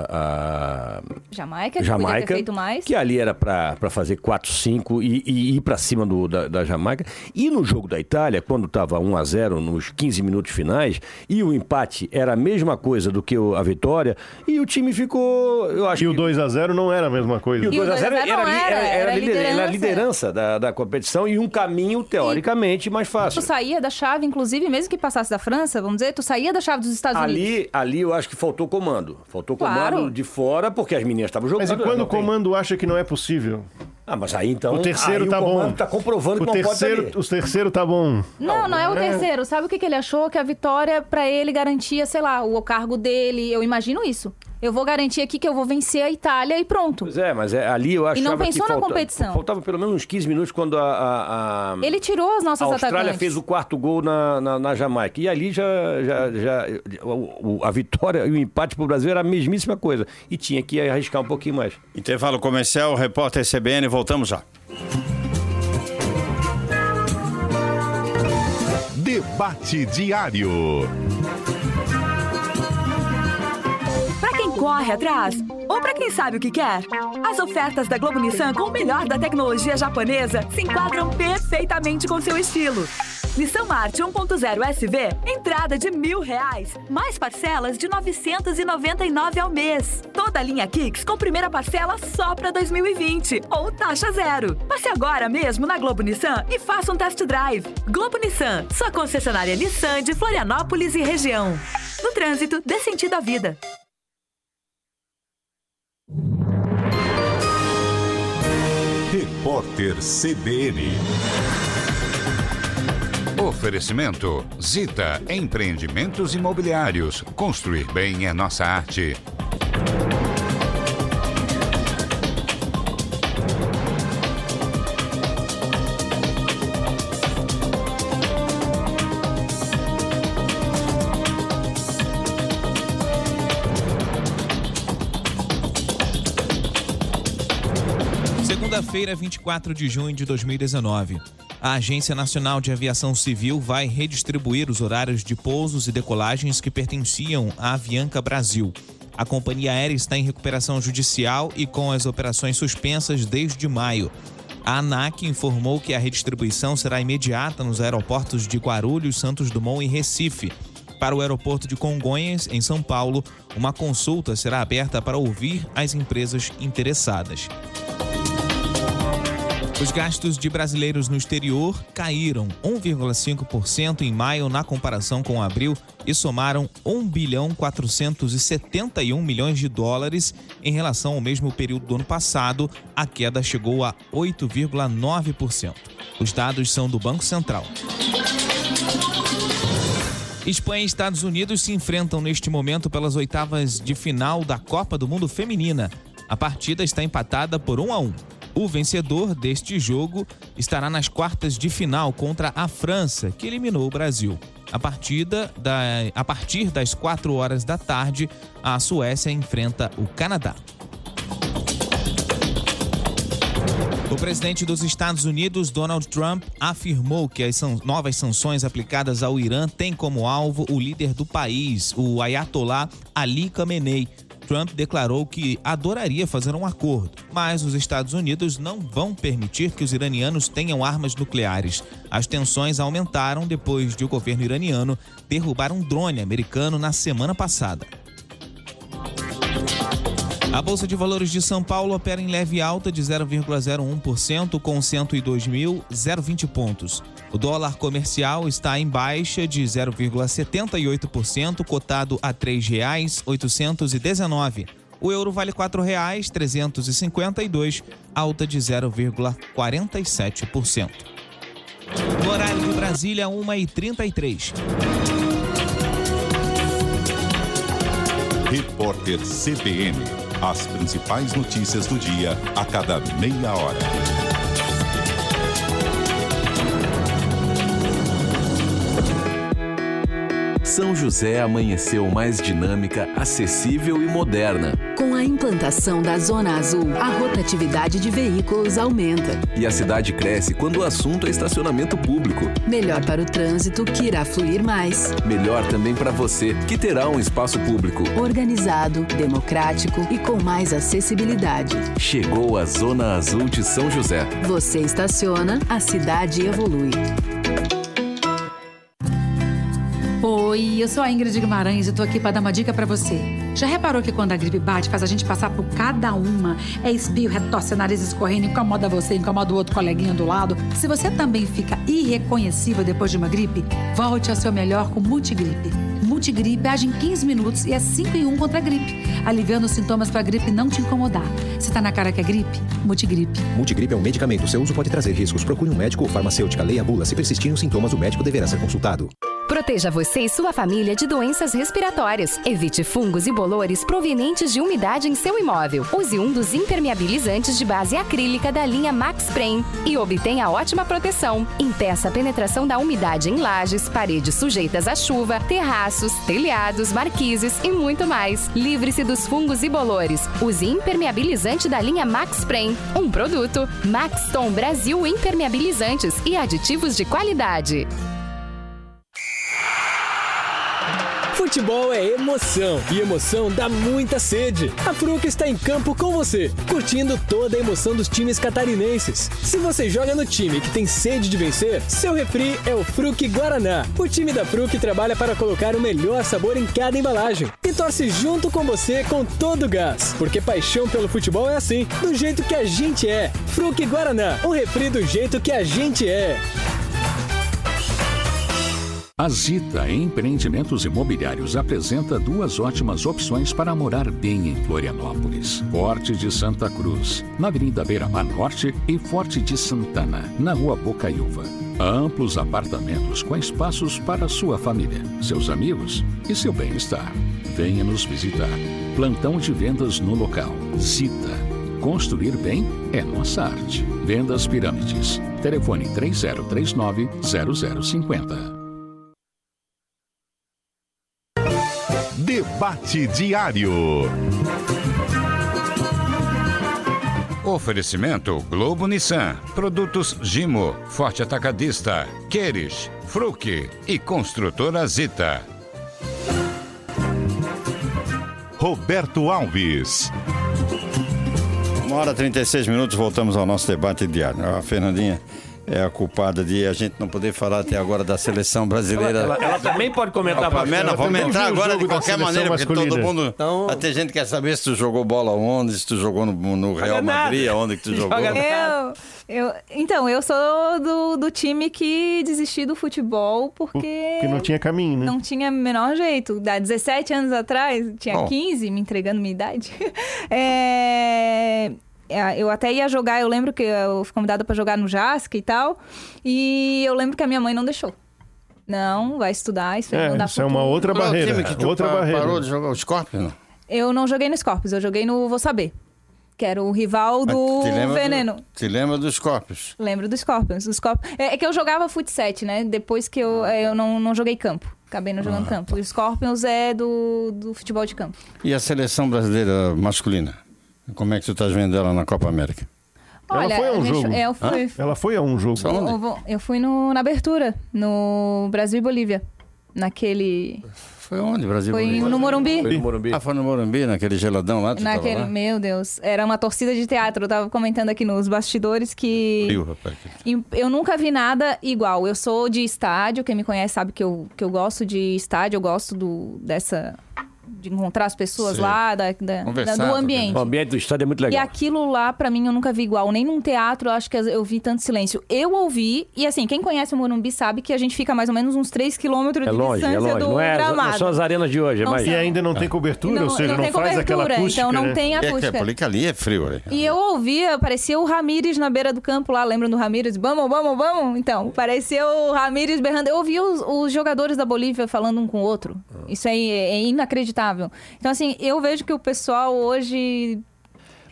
a Jamaica, que Jamaica, feito mais. que ali era para fazer 4-5 e, e ir para cima do, da, da Jamaica. E no jogo da Itália, quando estava 1 a 0 nos 15 minutos finais, e o empate era a mesma coisa do que o- a vitória, e o time ficou. Eu acho E o 2 a 0 não era a mesma coisa. e o 2 a 0 era, era, era, era era lider- era a liderança. liderança da, da competição e um caminho, teoricamente, mais fácil. Tu saía da chave, inclusive, mesmo que passasse da França, vamos dizer, tu saía da chave dos Estados Unidos. Ali, ali eu acho que faltou comando. Faltou Claro. comando de fora, porque as meninas estavam jogando. Mas e quando não o tem- comando acha que não é possível? Ah, mas aí então. O terceiro aí tá o bom. comando tá comprovando o que não terceiro, pode O terceiro tá bom. Não, não é o terceiro. Sabe o que, que ele achou? Que a vitória pra ele garantia, sei lá, o cargo dele. Eu imagino isso. Eu vou garantir aqui que eu vou vencer a Itália e pronto. Pois é, mas é, ali eu achava E não pensou que na falta- competição. Faltava pelo menos uns 15 minutos quando a. a- a- Ele tirou as nossas a Austrália atacantes. fez o quarto gol na, na, na Jamaica. E ali já. já, já o- o- a vitória e o empate pro Brasil era a mesmíssima coisa. E tinha que arriscar um pouquinho mais. Intervalo comercial, repórter CBN, voltamos já. Debate diário. Corre atrás ou pra quem sabe o que quer, as ofertas da Globo Nissan com o melhor da tecnologia japonesa se enquadram perfeitamente com seu estilo. Nissan March 1.0 SV, entrada de mil reais, mais parcelas de 999 ao mês. Toda a linha Kicks com primeira parcela só pra 2020 ou taxa zero. Passe agora mesmo na Globo Nissan e faça um test drive. Globo Nissan, sua concessionária Nissan de Florianópolis e região. No trânsito, dê sentido à vida. Repórter CBN. Oferecimento Zita Empreendimentos Imobiliários. Construir bem é nossa arte. Segunda-feira, 24 de junho de 2019. A Agência Nacional de Aviação Civil vai redistribuir os horários de pousos e decolagens que pertenciam à Avianca Brasil. A companhia aérea está em recuperação judicial e com as operações suspensas desde maio. A ANAC informou que a redistribuição será imediata nos aeroportos de Guarulhos, Santos Dumont e Recife. Para o aeroporto de Congonhas, em São Paulo, uma consulta será aberta para ouvir as empresas interessadas. Os gastos de brasileiros no exterior caíram 1,5% em maio na comparação com abril e somaram 1 bilhão 471 milhões de dólares em relação ao mesmo período do ano passado. A queda chegou a 8,9%. Os dados são do Banco Central. Espanha e Estados Unidos se enfrentam neste momento pelas oitavas de final da Copa do Mundo Feminina. A partida está empatada por 1 a 1. O vencedor deste jogo estará nas quartas de final contra a França, que eliminou o Brasil. A, partida da, a partir das 4 horas da tarde, a Suécia enfrenta o Canadá. O presidente dos Estados Unidos, Donald Trump, afirmou que as novas sanções aplicadas ao Irã têm como alvo o líder do país, o Ayatollah Ali Khamenei. Trump declarou que adoraria fazer um acordo, mas os Estados Unidos não vão permitir que os iranianos tenham armas nucleares. As tensões aumentaram depois de o governo iraniano derrubar um drone americano na semana passada. A Bolsa de Valores de São Paulo opera em leve alta de 0,01% com 102.020 pontos. O dólar comercial está em baixa de 0,78%, cotado a R$ 3,819. O euro vale R$ 4,352, alta de 0,47%. No horário de Brasília, 1h33. Repórter CBN. As principais notícias do dia a cada meia hora. São José amanheceu mais dinâmica, acessível e moderna. Com a implantação da Zona Azul, a rotatividade de veículos aumenta. E a cidade cresce quando o assunto é estacionamento público. Melhor para o trânsito, que irá fluir mais. Melhor também para você, que terá um espaço público. Organizado, democrático e com mais acessibilidade. Chegou a Zona Azul de São José. Você estaciona, a cidade evolui. Oi, eu sou a Ingrid Guimarães e tô aqui para dar uma dica para você. Já reparou que quando a gripe bate, faz a gente passar por cada uma? É espirro, é tosse, nariz escorrendo, incomoda você, incomoda o outro coleguinha do lado. Se você também fica irreconhecível depois de uma gripe, volte ao seu melhor com Multigripe. Multigripe age em 15 minutos e é 5 em 1 contra a gripe, aliviando os sintomas para a gripe não te incomodar. Se tá na cara que é gripe, Multigripe. Multigripe é um medicamento. Seu uso pode trazer riscos. Procure um médico ou farmacêutica. Leia a bula. Se persistirem os sintomas, o médico deverá ser consultado. Proteja você e sua família de doenças respiratórias. Evite fungos e bolores provenientes de umidade em seu imóvel. Use um dos impermeabilizantes de base acrílica da linha Max Prem e obtenha ótima proteção. Impeça a penetração da umidade em lajes, paredes sujeitas à chuva, terraços, telhados, marquises e muito mais. Livre-se dos fungos e bolores. Use impermeabilizante da linha Max Prem. Um produto Max Tom Brasil Impermeabilizantes e aditivos de qualidade. Futebol é emoção e emoção dá muita sede. A Fruc está em campo com você, curtindo toda a emoção dos times catarinenses. Se você joga no time que tem sede de vencer, seu refri é o Fruc Guaraná. O time da Fruc trabalha para colocar o melhor sabor em cada embalagem e torce junto com você com todo o gás, porque paixão pelo futebol é assim, do jeito que a gente é. Fruc Guaraná, o refri do jeito que a gente é. A Zita Empreendimentos Imobiliários apresenta duas ótimas opções para morar bem em Florianópolis. Forte de Santa Cruz, na Avenida Beira Mar Norte e Forte de Santana, na Rua Bocaiúva. Amplos apartamentos com espaços para sua família, seus amigos e seu bem-estar. Venha nos visitar. Plantão de vendas no local. Zita. Construir bem é nossa arte. Vendas Pirâmides. Telefone 3039 0050. Debate Diário. Oferecimento Globo Nissan, Produtos Gimo, Forte Atacadista, Queires, Fruc e Construtora Zita. Roberto Alves. Uma hora e 36 minutos, voltamos ao nosso debate diário. A Fernandinha é a culpada de a gente não poder falar até agora da seleção brasileira. Ela, ela, ela também pode comentar Não, não, vamos entrar agora de qualquer maneira, porque masculina. todo mundo. Então- Até gente quer saber se tu jogou bola onde, se tu jogou no, no Real. Madrid, aonde que tu jogou. Eu, eu, então, eu sou do, do time que desisti do futebol porque Que não tinha caminho, né? não tinha o menor jeito. Há 17 anos atrás, tinha Bom. 15, me entregando minha idade. *laughs* É, é, Eu até ia jogar, eu lembro que eu fui convidada para jogar no JASC e tal. E eu lembro que a minha mãe não deixou. Não, vai estudar, isso aí É, não dá isso é uma outra Qual é o barreira. time que tu outra pa- barreira. parou de jogar os Scorpions? não? Eu não joguei no Scorpions, eu joguei no Vou Saber. Que era o rival do Te Veneno. Do, te lembra dos Scorpions? Lembro dos Scorpions. Os Scorpions. É, é que eu jogava fut 7, né? Depois que eu, é, eu não, não joguei campo. Acabei não jogando Ah, campo. Os Scorpions é do, do futebol de campo. E a seleção brasileira masculina? Como é que tu estás vendo ela na Copa América? Olha, Ela foi a um deixa- jogo. é, eu fui. Ela foi a um jogo. Só onde? Eu, eu fui no- na abertura, no Brasil e Bolívia. Naquele. Foi onde, Brasil? Foi no Morumbi. Foi no Morumbi. Ah, foi no Morumbi, naquele geladão lá? Naquele, lá? meu Deus, era uma torcida de teatro. Eu tava comentando aqui nos bastidores que Frio, rapaz. Eu nunca vi nada igual. Eu sou de estádio, quem me conhece sabe que eu, que eu gosto de estádio, eu gosto do, dessa. De encontrar as pessoas Sim. lá, da, da- da- do ambiente. O ambiente do estádio é muito E legal. aquilo lá, pra mim, eu nunca vi igual. Nem num teatro, eu acho que eu vi tanto silêncio. Eu ouvi, e assim, quem conhece o Morumbi sabe que a gente fica mais ou menos uns 3 quilômetros É de longe, distância é longe. do Não, é, gramado. não são as arenas de hoje, é Não são. E ainda não tem cobertura, Não- ou seja, não não, tem faz aquela cobertura, acústica, então não né? tem É que acústica. porque ali é frio, né? E eu ouvia, parecia o Ramires na beira do campo lá, lembram do Ramires? Vamos, vamos, vamos? Então, parecia o Ramires berrando. Eu ouvia os, os jogadores da Bolívia falando um com o outro. Isso aí é, é inacreditável. Então, assim, eu vejo que o pessoal hoje.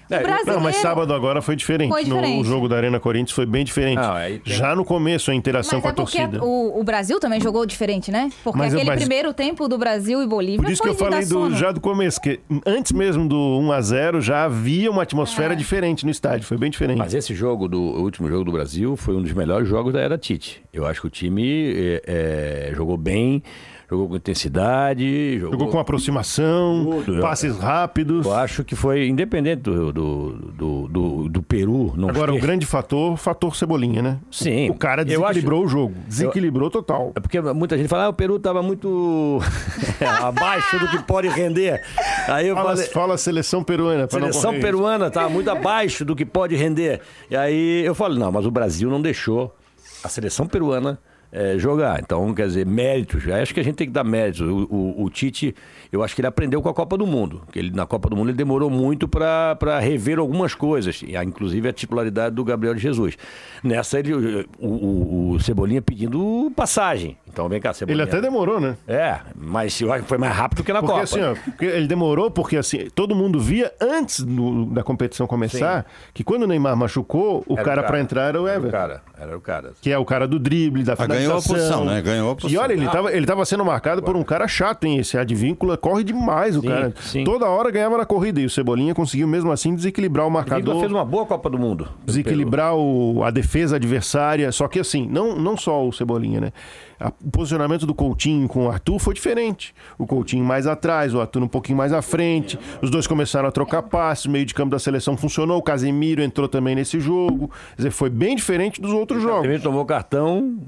É. Não, mas sábado agora foi diferente. Foi diferente. No jogo da Arena Corinthians foi bem diferente. Já no começo, a interação Mas com é a torcida. o, o Brasil também jogou diferente, né? Porque Mas- aquele mas- primeiro tempo do Brasil e Bolívia Por isso que foi eu falei do- já do começo, que antes mesmo do 1 a 0 já havia uma atmosfera É. diferente no estádio, foi bem diferente. Mas esse jogo, do o último jogo do Brasil, foi um dos melhores jogos da era Tite. Eu acho que o time é, é, jogou bem, jogou com intensidade. Jogou, Jogou com aproximação, Tudo. passes rápidos. Eu acho que foi, independente do, do, do, do, do Peru... Agora, o grande fator, fator Cebolinha, né? Sim. O cara Eu acho- desequilibrou o jogo. Desequilibrou total. É porque muita gente fala, ah, o Peru estava muito *laughs* abaixo do que pode render. Aí eu Fala, falei, fala a seleção peruana. seleção peruana estava muito abaixo do que pode render. E aí eu falei, não, mas o Brasil não deixou a seleção peruana eh, jogar. Então, quer dizer, méritos. Acho que a gente tem que dar méritos. O, o- o Tite, eu acho que ele aprendeu com a Copa do Mundo. Ele, na Copa do Mundo ele demorou muito para rever algumas coisas, ah, inclusive a titularidade do Gabriel de Jesus. Nessa, ele, o- o Cebolinha pedindo passagem. Então, vem cá, Ele Cebolinha. até demorou, né? É, mas eu acho que foi mais rápido que na porque Copa. assim, ó, porque ele demorou porque assim, todo mundo via antes do- da competição começar que quando o Neymar machucou, o Era cara, cara. pra entrar era o Era Everton. o cara, era o cara. Que é o cara do drible, da Ah, ganhou a finalização. posição, né? Ganhou a E posição. olha, ele Ah. tava, ele tava sendo marcado por um cara chato, hein? Esse Advíncula corre demais, o Sim, cara. sim. Toda hora ganhava na corrida. E o Cebolinha conseguiu mesmo assim desequilibrar o marcador. fez uma boa Copa do Mundo. desequilibrar o- a defesa adversária. Só que assim, não, não só o Cebolinha, né? A- o posicionamento do Coutinho com o Arthur foi diferente. O Coutinho mais atrás, o Arthur um pouquinho mais à frente. Os dois começaram a trocar passes, o meio de campo da seleção funcionou. O Casemiro entrou também nesse jogo. Quer dizer, foi bem diferente dos outros jogos. Ele tomou cartão.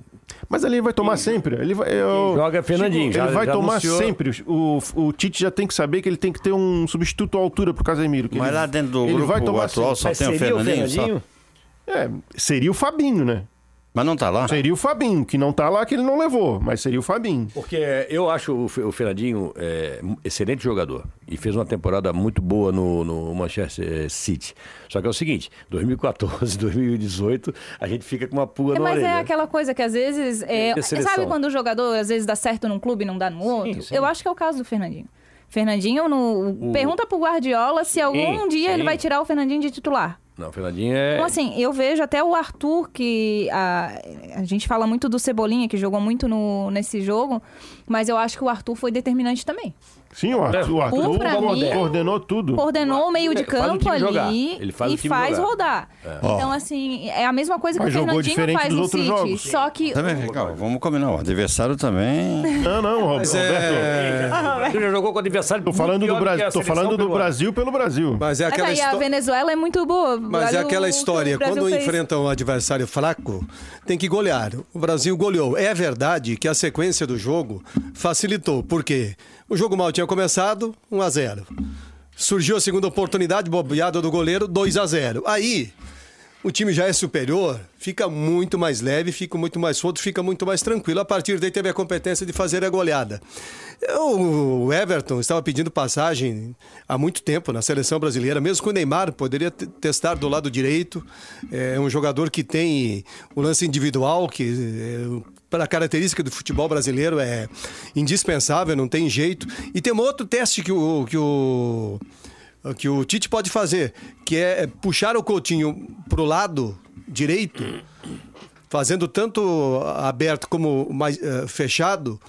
Mas ali ele vai tomar sempre. Ele vai, eu- joga Fernandinho, Chico, já- ele vai já tomar anunciou. sempre. O, o Tite já tem que saber que ele tem que ter um substituto à altura pro Casemiro. que Mas ele- lá dentro do ele grupo vai tomar atual sempre. só tem o Fernandinho. só? É, seria o Fabinho, né? Mas não tá lá? Seria o Fabinho, que não tá lá, que ele não levou, mas seria o Fabinho. Porque eu acho o Fe- o Fernandinho é, um excelente jogador e fez uma temporada muito boa no, no Manchester City. Só que é o seguinte, 2014, 2018, *laughs* a gente fica com uma pulga É, na mas orelha. é aquela coisa que às vezes. É, sabe quando o jogador às vezes dá certo num clube e não dá no outro? sim. Eu acho que é o caso do Fernandinho. Fernandinho, no... O- pergunta pro Guardiola se algum Sim, dia ele sim. vai tirar o Fernandinho de titular. Não, o Fernandinho é... Então, assim, eu vejo até o Arthur, que a, a gente fala muito do Cebolinha, que jogou muito no, nesse jogo, mas eu acho que o Arthur foi determinante também. Sim, o Arthur, o Arthur Um pra mim, coordenou tudo. Coordenou o meio de campo ali Ele faz e faz jogar. rodar. É. Então, assim, é a mesma coisa que Mas o jogou Fernandinho diferente faz dos no outros City. jogos. Só que Também, vem cá, vamos combinar. O adversário também. Não, não, Roberto. é... *laughs* Ele já jogou com o adversário Tô falando do Brasil, tô falando do Brasil pelo Brasil. Mas é aquela aí a história. Venezuela é muito boa. Mas é aquela história, quando fez. enfrenta um adversário fraco, tem que golear. O Brasil goleou. É verdade que a sequência do jogo facilitou. Por quê? O jogo mal tinha começado, 1 a 0 Surgiu a segunda oportunidade, bobeada do goleiro, 2 a 0 Aí, o time já é superior, fica muito mais leve, fica muito mais solto, fica muito mais tranquilo. A partir daí teve a competência de fazer a goleada. Eu- O Everton estava pedindo passagem há muito tempo na seleção brasileira, mesmo com o Neymar, poderia te- testar do lado direito. É um jogador que tem o lance individual, que é, para a característica do futebol brasileiro é indispensável, não tem jeito. E tem um outro teste que o, que o, que o Tite pode fazer, que é puxar o Coutinho para o lado direito, fazendo tanto aberto como mais eh, fechado,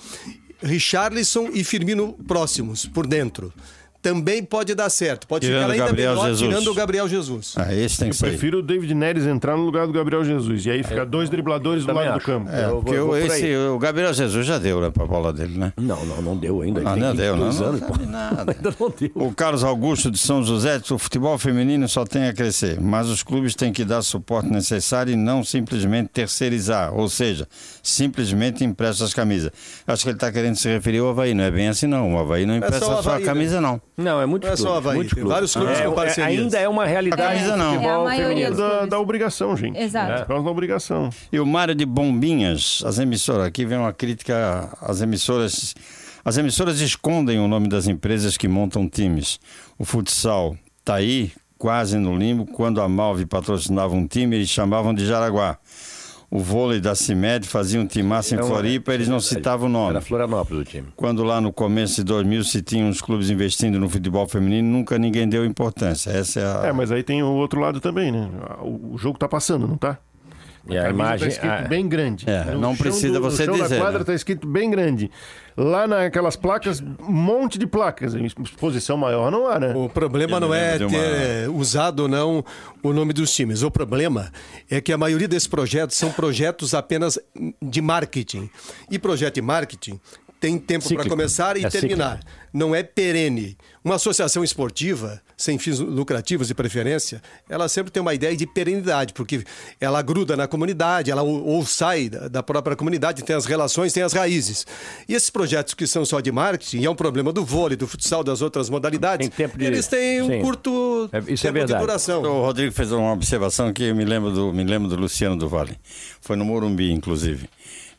Richarlison e Firmino próximos, por dentro. Também pode dar certo. Pode Tirando ficar ainda Gabriel melhor Jesus. tirando o Gabriel Jesus. Ah, esse tem que Eu sair. prefiro o David Neres entrar no lugar do Gabriel Jesus. E aí fica dois dribladores do lado do acho. campo. É, porque o, esse, o Gabriel Jesus já deu né, pra bola dele, né? Não, não, não deu ainda. Ah, não deu, não. 22 não anos, pô. nada. *laughs* Ainda não deu. O Carlos Augusto de São José diz, o futebol feminino só tem a crescer, mas os clubes têm que dar o suporte necessário e não simplesmente terceirizar, ou seja, simplesmente empresta as camisas. Acho que ele está querendo se referir ao Havaí, não é bem assim não. O Havaí não Não é empresta só a Havaí, camisa, né? não. Não, é muito Não é só Havaí, tem vários clubes É, com é, parcerias. ainda é uma realidade. A camisa do não. futebol É a maioria feminino. dos Da, clubes. da obrigação, gente. Exato. É. Por causa da obrigação. E o Mário de Bombinhas, as emissoras, aqui vem uma crítica às emissoras. As emissoras escondem o nome das empresas que montam times. O futsal está aí, quase no limbo. Quando a Malve patrocinava um time, eles chamavam de Jaraguá. O vôlei da CIMED fazia um timaço em É uma- Floripa, eles não verdade. citavam o nome. Era Florianópolis o time. Quando lá no começo de 2000 se tinha uns clubes investindo no futebol feminino, nunca ninguém deu importância. Essa é a. É, mas aí tem o outro lado também, né? O, o jogo tá passando, não tá? E a camisa imagem. tá escrito ah, bem grande. É, No não precisa do- você no chão dizer, da quadra né? tá escrito bem grande. Lá naquelas placas, um monte de placas. Em exposição maior não há, né? O problema Eu não é uma- ter usado ou não o nome dos times. O problema é que a maioria desses projetos são projetos apenas de marketing. E projeto de marketing tem tempo para Cíclico. começar e É terminar. Não é perene. Uma associação esportiva, sem fins lucrativos de preferência, ela sempre tem uma ideia de perenidade, porque ela gruda na comunidade, ela ou, ou sai da, própria comunidade, tem as relações, tem as raízes. E esses projetos que são só de marketing, e é um problema do vôlei, do futsal, das outras modalidades, Tem tempo de- eles têm um Sim. curto É, isso é tempo verdade. de duração. O Rodrigo fez uma observação que eu me lembro do, me lembro do Luciano do Vale. Foi no Morumbi, inclusive.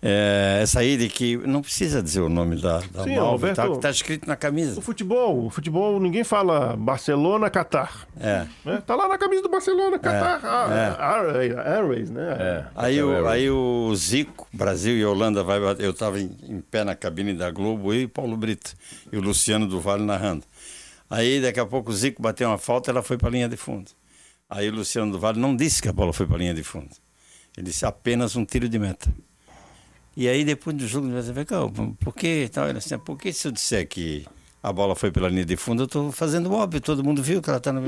É, essa aí de que não precisa dizer o nome da, da Sim, Malve, Alberto. tá, que tá escrito na camisa. O futebol, o futebol, ninguém fala Barcelona, Catar. É. Né? Tá lá na camisa do Barcelona, Catar. Ah, Airways, Airways, né? Aí o, aí o Zico, Brasil e Holanda vai. Eu estava em, em pé na cabine da Globo, eu e Paulo Brito, e o Luciano do Vale narrando. Aí daqui a pouco o Zico bateu uma falta, ela foi para a linha de fundo. Aí o Luciano do Vale não disse que a bola foi para a linha de fundo. Ele disse apenas um tiro de meta. E aí depois do jogo, ele vai "Cara, por que, tal, ele assim, por que se eu disser que a bola foi pela linha de fundo, eu estou fazendo óbvio, todo mundo viu que ela está no...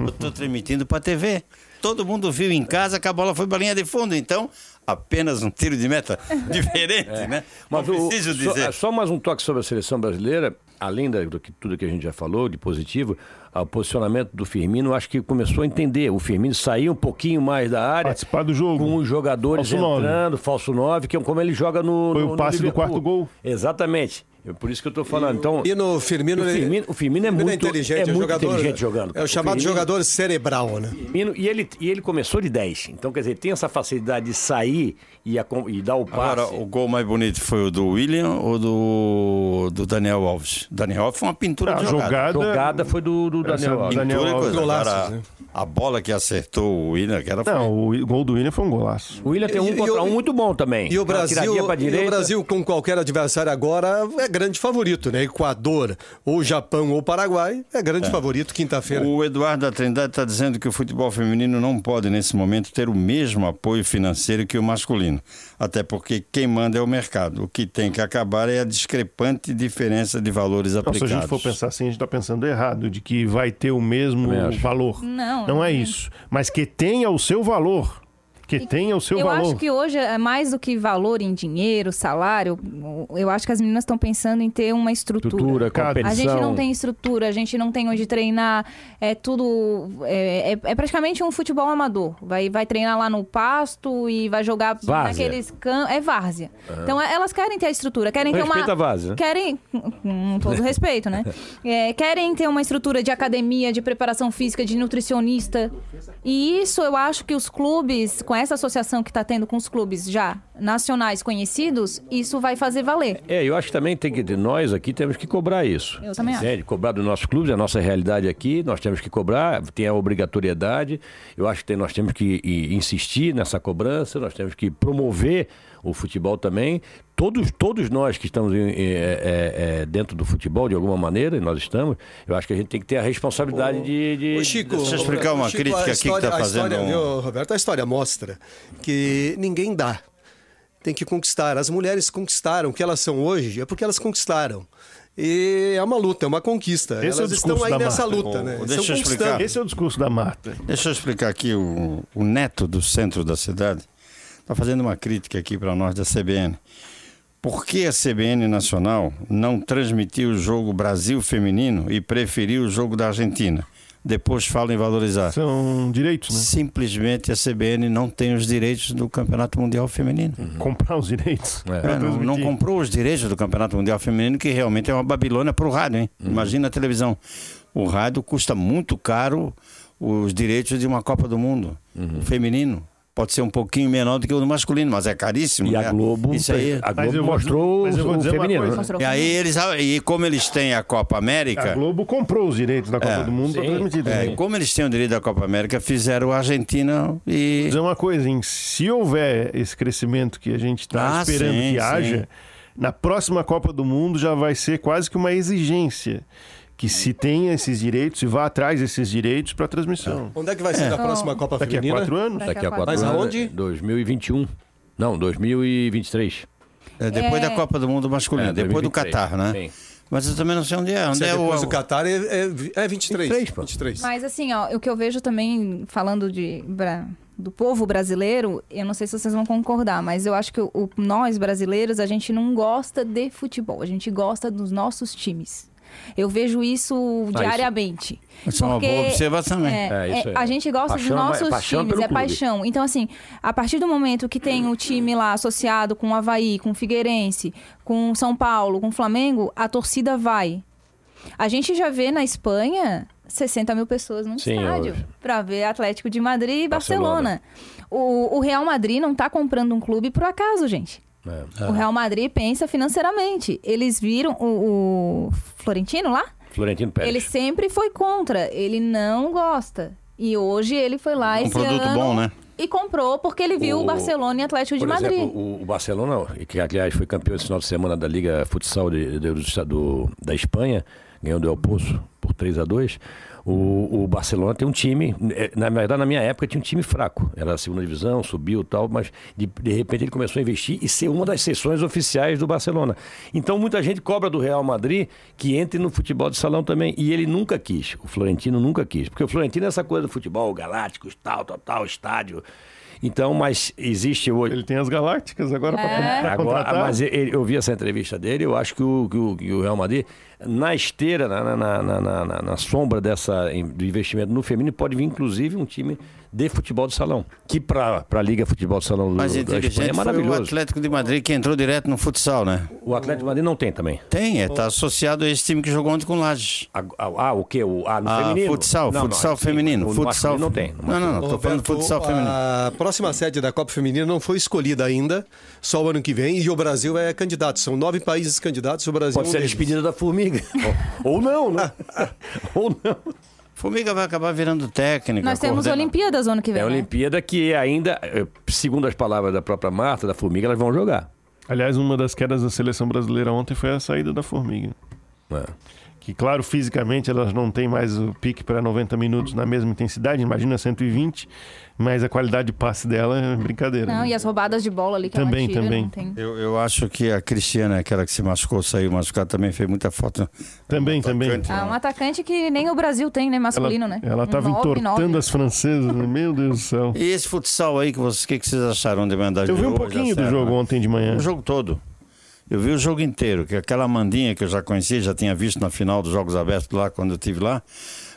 Eu estou transmitindo para a TV. Todo mundo viu em casa que a bola foi para a linha de fundo, então apenas um tiro de meta *laughs* diferente, né? Mas não o- preciso só- dizer. Só, mais um toque sobre a seleção brasileira, além da- do que tudo que a gente já falou, de positivo, o posicionamento do Firmino, acho que começou a entender. O Firmino saiu um pouquinho mais da área. Participar do jogo. Com os jogadores Falso nove. entrando, falso 9, que é como ele joga no. Foi no- o no passe do quarto gol. Exatamente. É por isso que eu tô falando. Então, E no Firmino, o ele- Firmino, o Firmino é Firmino muito, inteligente, é muito jogador, inteligente jogando. É o chamado Firmino- jogador cerebral, né? Firmino, e, ele, e ele começou de 10. Então, quer dizer, tem essa facilidade de sair e, acom- e dar o passe. Agora, o gol mais bonito foi o do William ou do, do Daniel Alves? Daniel Alves foi uma pintura Ah, de jogada. jogada- jogada foi do, do Daniel Alves. Daniel Pintura e Alves. Agora, né? a bola que acertou o William, que era Não, o gol do William foi um golaço. O William tem um E- e contra o- um muito bom também. E o Brasil, e o Brasil com qualquer adversário agora é grande favorito, né? Equador, ou Japão, ou Paraguai, é grande favorito quinta-feira. O Eduardo da Trindade está dizendo que o futebol feminino não pode, nesse momento, ter o mesmo apoio financeiro que o masculino. Até porque quem manda é o mercado. O que tem que acabar é a discrepante diferença de valores se aplicados. a gente for pensar assim, a gente está pensando errado, de que vai ter o mesmo valor. Não, Não é isso. Mas que tenha o seu valor. Que tenha o seu eu valor. acho que hoje é mais do que valor em dinheiro, salário. Eu acho que as meninas estão pensando em ter uma estrutura. Estrutura, competição. A gente não tem estrutura, a gente não tem onde treinar. É tudo. É, é- é praticamente um futebol amador. Vai, vai treinar lá no pasto e vai jogar Várzea. naqueles campos. É várzea. Então é- elas querem ter a estrutura, querem ter Respeita uma. a várzea? Querem. Com todo *laughs* respeito, né? É, querem ter uma estrutura de academia, de preparação física, de nutricionista. E isso eu acho que os clubes, com essa associação que está tendo com os clubes já nacionais conhecidos, isso vai fazer valer. É, eu acho que também tem que nós aqui temos que cobrar isso. Eu também acho. É, cobrar dos nossos clubes, é a nossa realidade aqui, nós temos que cobrar, tem a obrigatoriedade. Eu acho que tem- nós temos que insistir nessa cobrança, nós temos que promover o futebol também. Todos, todos nós que estamos em- é, é, é, dentro do futebol, de alguma maneira, e nós estamos, eu acho que a gente tem que ter a responsabilidade de, de. Ô, Chico, Deixa eu explicar uma Chico, crítica a aqui que tá a fazendo História, um- viu, Roberto, a história mostra que ninguém dá. tem que conquistar. As mulheres conquistaram o que elas são hoje, é porque elas conquistaram. E é uma luta, é uma conquista. Esse é o elas discurso estão aí da nessa Marta. luta, né? Deixa eu explicar. Esse é o discurso da Marta. Deixa eu explicar aqui o, o neto do centro da cidade está fazendo uma crítica aqui para nós da CBN. Por que a CBN Nacional não transmitiu o jogo Brasil feminino e preferiu o jogo da Argentina? Depois fala em valorizar. São direitos, né? Simplesmente a CBN não tem os direitos do Campeonato Mundial Feminino. Comprar os direitos. pra É, não, não comprou os direitos do Campeonato Mundial Feminino, que realmente é uma Babilônia para o rádio, hein? Imagina a televisão. O rádio custa muito caro os direitos de uma Copa do Mundo. O feminino pode ser um pouquinho menor do que o do masculino, mas é caríssimo. E a né? Globo- Isso aí. a Globo vou- mostrou mas eu vou o feminino, coisa. E aí eles, e como eles têm a Copa América. A Globo comprou os direitos da Copa É, do Mundo para transmitir É, como eles têm o direito da Copa América, fizeram a Argentina e. dizer uma coisa, hein? se houver esse crescimento que a gente está Ah, esperando sim, que haja, sim. na próxima Copa do Mundo já vai ser quase que uma exigência que se tenha esses direitos e vá atrás desses direitos para transmissão. Onde é que vai ser a próxima Copa Daqui a Feminina? quatro anos? Daqui a quatro Mas anos. aonde? 2021. Não, 2023. É, depois É. da Copa do Mundo masculino, É, depois do 2023, Catar, né? sim. Mas eu também não sei onde é. Onde Se é é depois o. do Qatar, é, é, é 23. 23, pô. 23. Mas assim, ó, o que eu vejo também, falando de, bra- do povo brasileiro, eu não sei se vocês vão concordar, mas eu acho que o, o- nós brasileiros, a gente não gosta de futebol, a gente gosta dos nossos times. Eu vejo isso Ah, diariamente. Isso é uma boa observação, né? É, É, isso é, é. a gente gosta Paixão é dos mais- nossos paixão times, é clube. paixão. Então, assim, a partir do momento que tem o time lá associado com o Havaí, com o Figueirense, com o São Paulo, com o Flamengo, a torcida vai. A gente já vê na Espanha 60 mil pessoas no Sim, estádio para ver Atlético de Madrid e Barcelona. Barcelona. O, o Real Madrid não tá comprando um clube por acaso, gente. É. O Real Madrid pensa financeiramente. Eles viram o, o Florentino lá? Florentino Pérez. Ele sempre foi contra. Ele não gosta. E hoje ele foi lá Um esse produto ano bom, né? e comprou porque ele viu o, O- Barcelona e Atlético de Madrid. exemplo, o, o Barcelona, que aliás foi campeão esse final de semana da Liga Futsal de, de- do- do- da Espanha, ganhou do El Poço por 3 a 2 o, o Barcelona tem um time, eh, na verdade na minha época tinha um time fraco, era a segunda divisão, subiu e tal, mas de, de repente ele começou a investir e ser uma das seções oficiais do Barcelona. Então muita gente cobra do Real Madrid que entre no futebol de salão também, e ele nunca quis, o Florentino nunca quis, porque o Florentino é essa coisa do futebol, galácticos, tal, tal, tal, estádio. Então, mas existe hoje. Ele tem as galácticas agora para É. Agora, contratar. mas ele- eu vi essa entrevista dele, eu acho que o, que o, que o Real Madrid, na esteira, na, na, na, na- na- na sombra dessa, do investimento no feminino, pode vir inclusive um time de futebol de salão. Que para a Liga Futebol de Salão do, da Espanha é foi o maravilhoso. Atlético de Madrid que entrou direto no futsal, né? O Atlético de Madrid não tem também. Tem, está associado a esse time que jogou ontem com o Lages. Ah, o quê? O, ah, no Ah, feminino? futsal, Não, futsal não, sim, feminino. no futsal não tem. Não, não, não, tô falando Roberto, futsal feminino. A próxima sede da Copa Feminina não foi escolhida ainda, só o ano que vem, e o Brasil é candidato. São nove países candidatos, o Brasil Pode é um ser a deles. despedida da formiga. *laughs* ou, ou não, né? *laughs* ou não. Formiga vai acabar virando técnica. Nós temos coordena- Olimpíadas ano que vem. É a né? Olimpíada que ainda, eh, segundo as palavras da própria Marta, da Formiga, elas vão jogar. Aliás, uma das quedas da seleção brasileira ontem foi a saída da Formiga. É. Que, claro, fisicamente elas não têm mais o pique para 90 minutos na mesma intensidade, imagina 120, mas a qualidade de passe dela é brincadeira. Não, né? e as roubadas de bola ali que Também, ela tira, também. não tem. Eu, eu acho que a Cristiana, aquela que se machucou, saiu machucada, também fez muita falta. Também, também. Ah, um atacante que nem o Brasil tem, né? Masculino, né? Ela Um estava nove, entortando nove. as francesas, né? meu Deus do céu. E esse futsal aí, que vocês, o que, que vocês acharam de mandar Eu vi um pouquinho do jogo ontem de manhã. O jogo todo. Eu vi o jogo inteiro, que aquela Mandinha que eu já conhecia, já tinha visto na final dos Jogos Abertos lá, quando eu estive lá.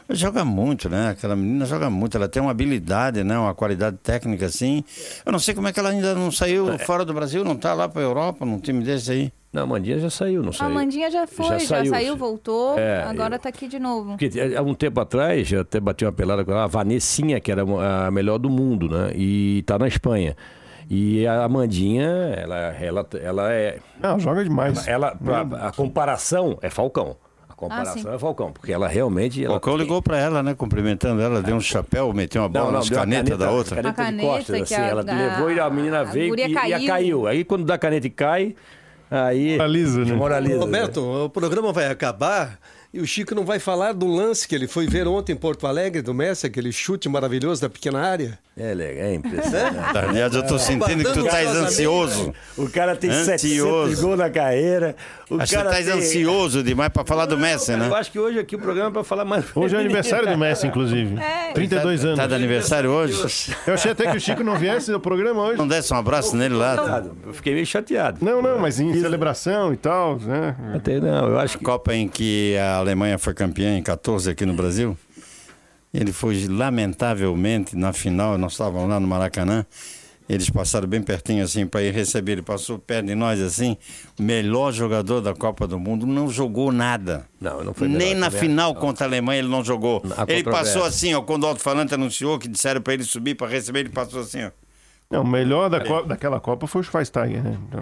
Ela Joga muito, né? Aquela menina joga muito, ela tem uma habilidade, né? Uma qualidade técnica assim. Eu não sei como é que ela ainda não saiu fora do Brasil, não tá lá pra Europa, num time desse aí. Não, a Mandinha já saiu, não A saiu. Mandinha já foi, já Já saiu, saiu. voltou, É, agora tá aqui de novo. Porque há um tempo atrás, eu até bati uma pelada com ela, a Vanessinha, que era a melhor do mundo, né? E tá na Espanha. E a Amandinha, ela, ela, ela é. Não, joga demais. Ela, pra- a comparação é Falcão. Comparação sim. é Falcão, porque ela realmente. Ela O Falcão ligou pra ela, né? Cumprimentando ela, deu um chapéu, meteu uma bola nas deu uma canetas da outra. Caneta, Uma de caneta costas, que assim. a- ela a- levou e a menina a veio e, e caiu. caiu. Aí quando dá a caneta e cai, aí. Moraliza, né? Moraliza. Roberto, o programa vai acabar E o Chico não vai falar do lance que ele foi ver ontem em Porto Alegre, do Messi, aquele chute maravilhoso da pequena área. É legal, é impressionante. *laughs* Daniel, eu tô sentindo que tu estás ansioso. O cara tem Ansioso. 700 gols na carreira. O Acho que tu cara estás tem... ansioso demais pra falar do Messi, né? Eu acho que hoje aqui o programa é pra falar mais... Hoje é o aniversário do Messi, inclusive. 32 anos. Tá de aniversário hoje? Eu achei até que o Chico não viesse ao programa hoje. Não desse um abraço nele lá. Eu fiquei meio chateado. Não, não, mas em celebração e tal, né? Até não, eu acho que... Copa em que a Alemanha foi campeã em 14 aqui no Brasil. Ele foi lamentavelmente na final, nós estávamos lá no Maracanã. Eles passaram bem pertinho assim para ir receber. Ele passou perto de nós assim. Melhor jogador da Copa do Mundo, não jogou nada. Não, não foi Nem na final vendo? contra a Alemanha ele não jogou. A Ele passou assim, ó, quando o alto-falante anunciou que disseram para ele subir para receber, ele passou assim, ó. Não, o melhor da Copa- daquela Copa foi o Schweinsteiger, né? Então,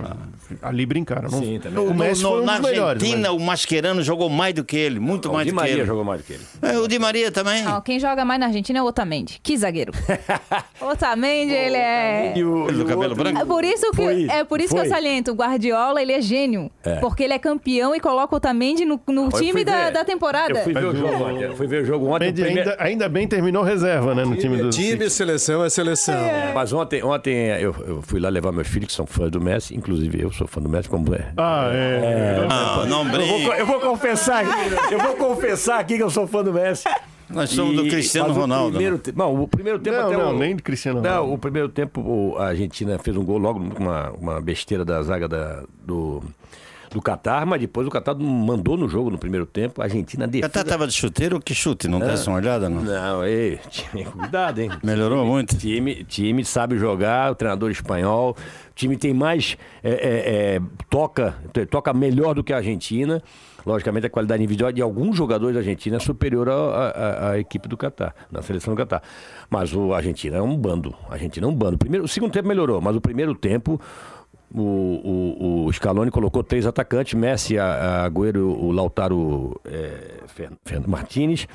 Ali brincaram. Não, Sim, O Messi no, foi um na dos melhores. Argentina, o Mascherano jogou mais do que ele, muito O mais Di do que Maria ele. jogou mais do que ele. É, o Di Maria também. Não, quem joga mais na Argentina é o Otamendi. Que zagueiro. *laughs* Otamendi, ele é... Ele do cabelo branco? É por isso que, Foi, é por isso que eu saliento. O Guardiola, ele é gênio. É. Porque ele é campeão e coloca o Otamendi no, no time da, ver. da temporada. Eu fui ver o jogo o- ontem. Eu fui ver o jogo ontem. o Ainda, primeiro- ainda, ainda bem terminou reserva, né? No time do. Time, seleção é seleção. Mas ontem, ontem eu, eu fui lá levar meus filhos, que são fãs do Messi, inclusive eu sou fã do Messi, como é. Ah, é. Não, não Eu brinque. vou, eu vou confessar, eu vou confessar aqui que eu sou fã do Messi. Nós somos do Cristiano Ronaldo. Primeiro, te- não, o primeiro tempo Não, até não, o, nem de Cristiano Não, Ronaldo. o primeiro tempo a Argentina fez um gol logo com uma, uma besteira da zaga da, do, do Catar, mas depois o Catar mandou no jogo no primeiro tempo. A Argentina defesa... Catar tava de chuteiro, que chute? Não Ah. desse uma olhada, não? Não, ei, *laughs* time, cuidado, hein? Melhorou Time- muito. Time, time sabe jogar, o treinador espanhol. O time tem mais. é, é, é, toca, toca melhor do que a Argentina. Logicamente, a qualidade individual de alguns jogadores da Argentina é superior à, equipe do Catar, na seleção do Catar. Mas o Argentina é um bando. A Argentina é um bando. Primeiro, o segundo tempo melhorou, mas o primeiro tempo. O, o, o Scaloni colocou três atacantes, Messi, Agüero, o Lautaro é, Fer- Fernando Martinez.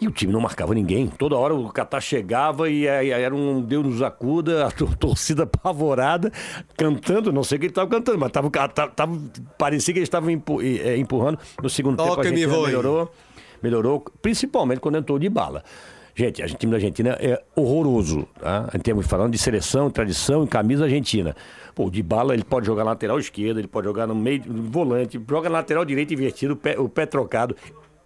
E o time não marcava ninguém. Toda hora o Catar chegava e aí era um Deus nos acuda, a tor- *laughs* torcida apavorada, cantando, não sei o que ele estava cantando, mas tava, tava- tava- parecia que eles estavam eh, empurrando. No segundo tempo a gente melhorou, melhorou, principalmente quando entrou de bala. Gente, gente- time da Argentina é horroroso, tá? Em termos falando de seleção, tradição e camisa argentina. Pô, o de bala ele pode jogar lateral esquerda, ele pode jogar no meio, no volante, joga lateral direita invertido, o pé, o pé trocado.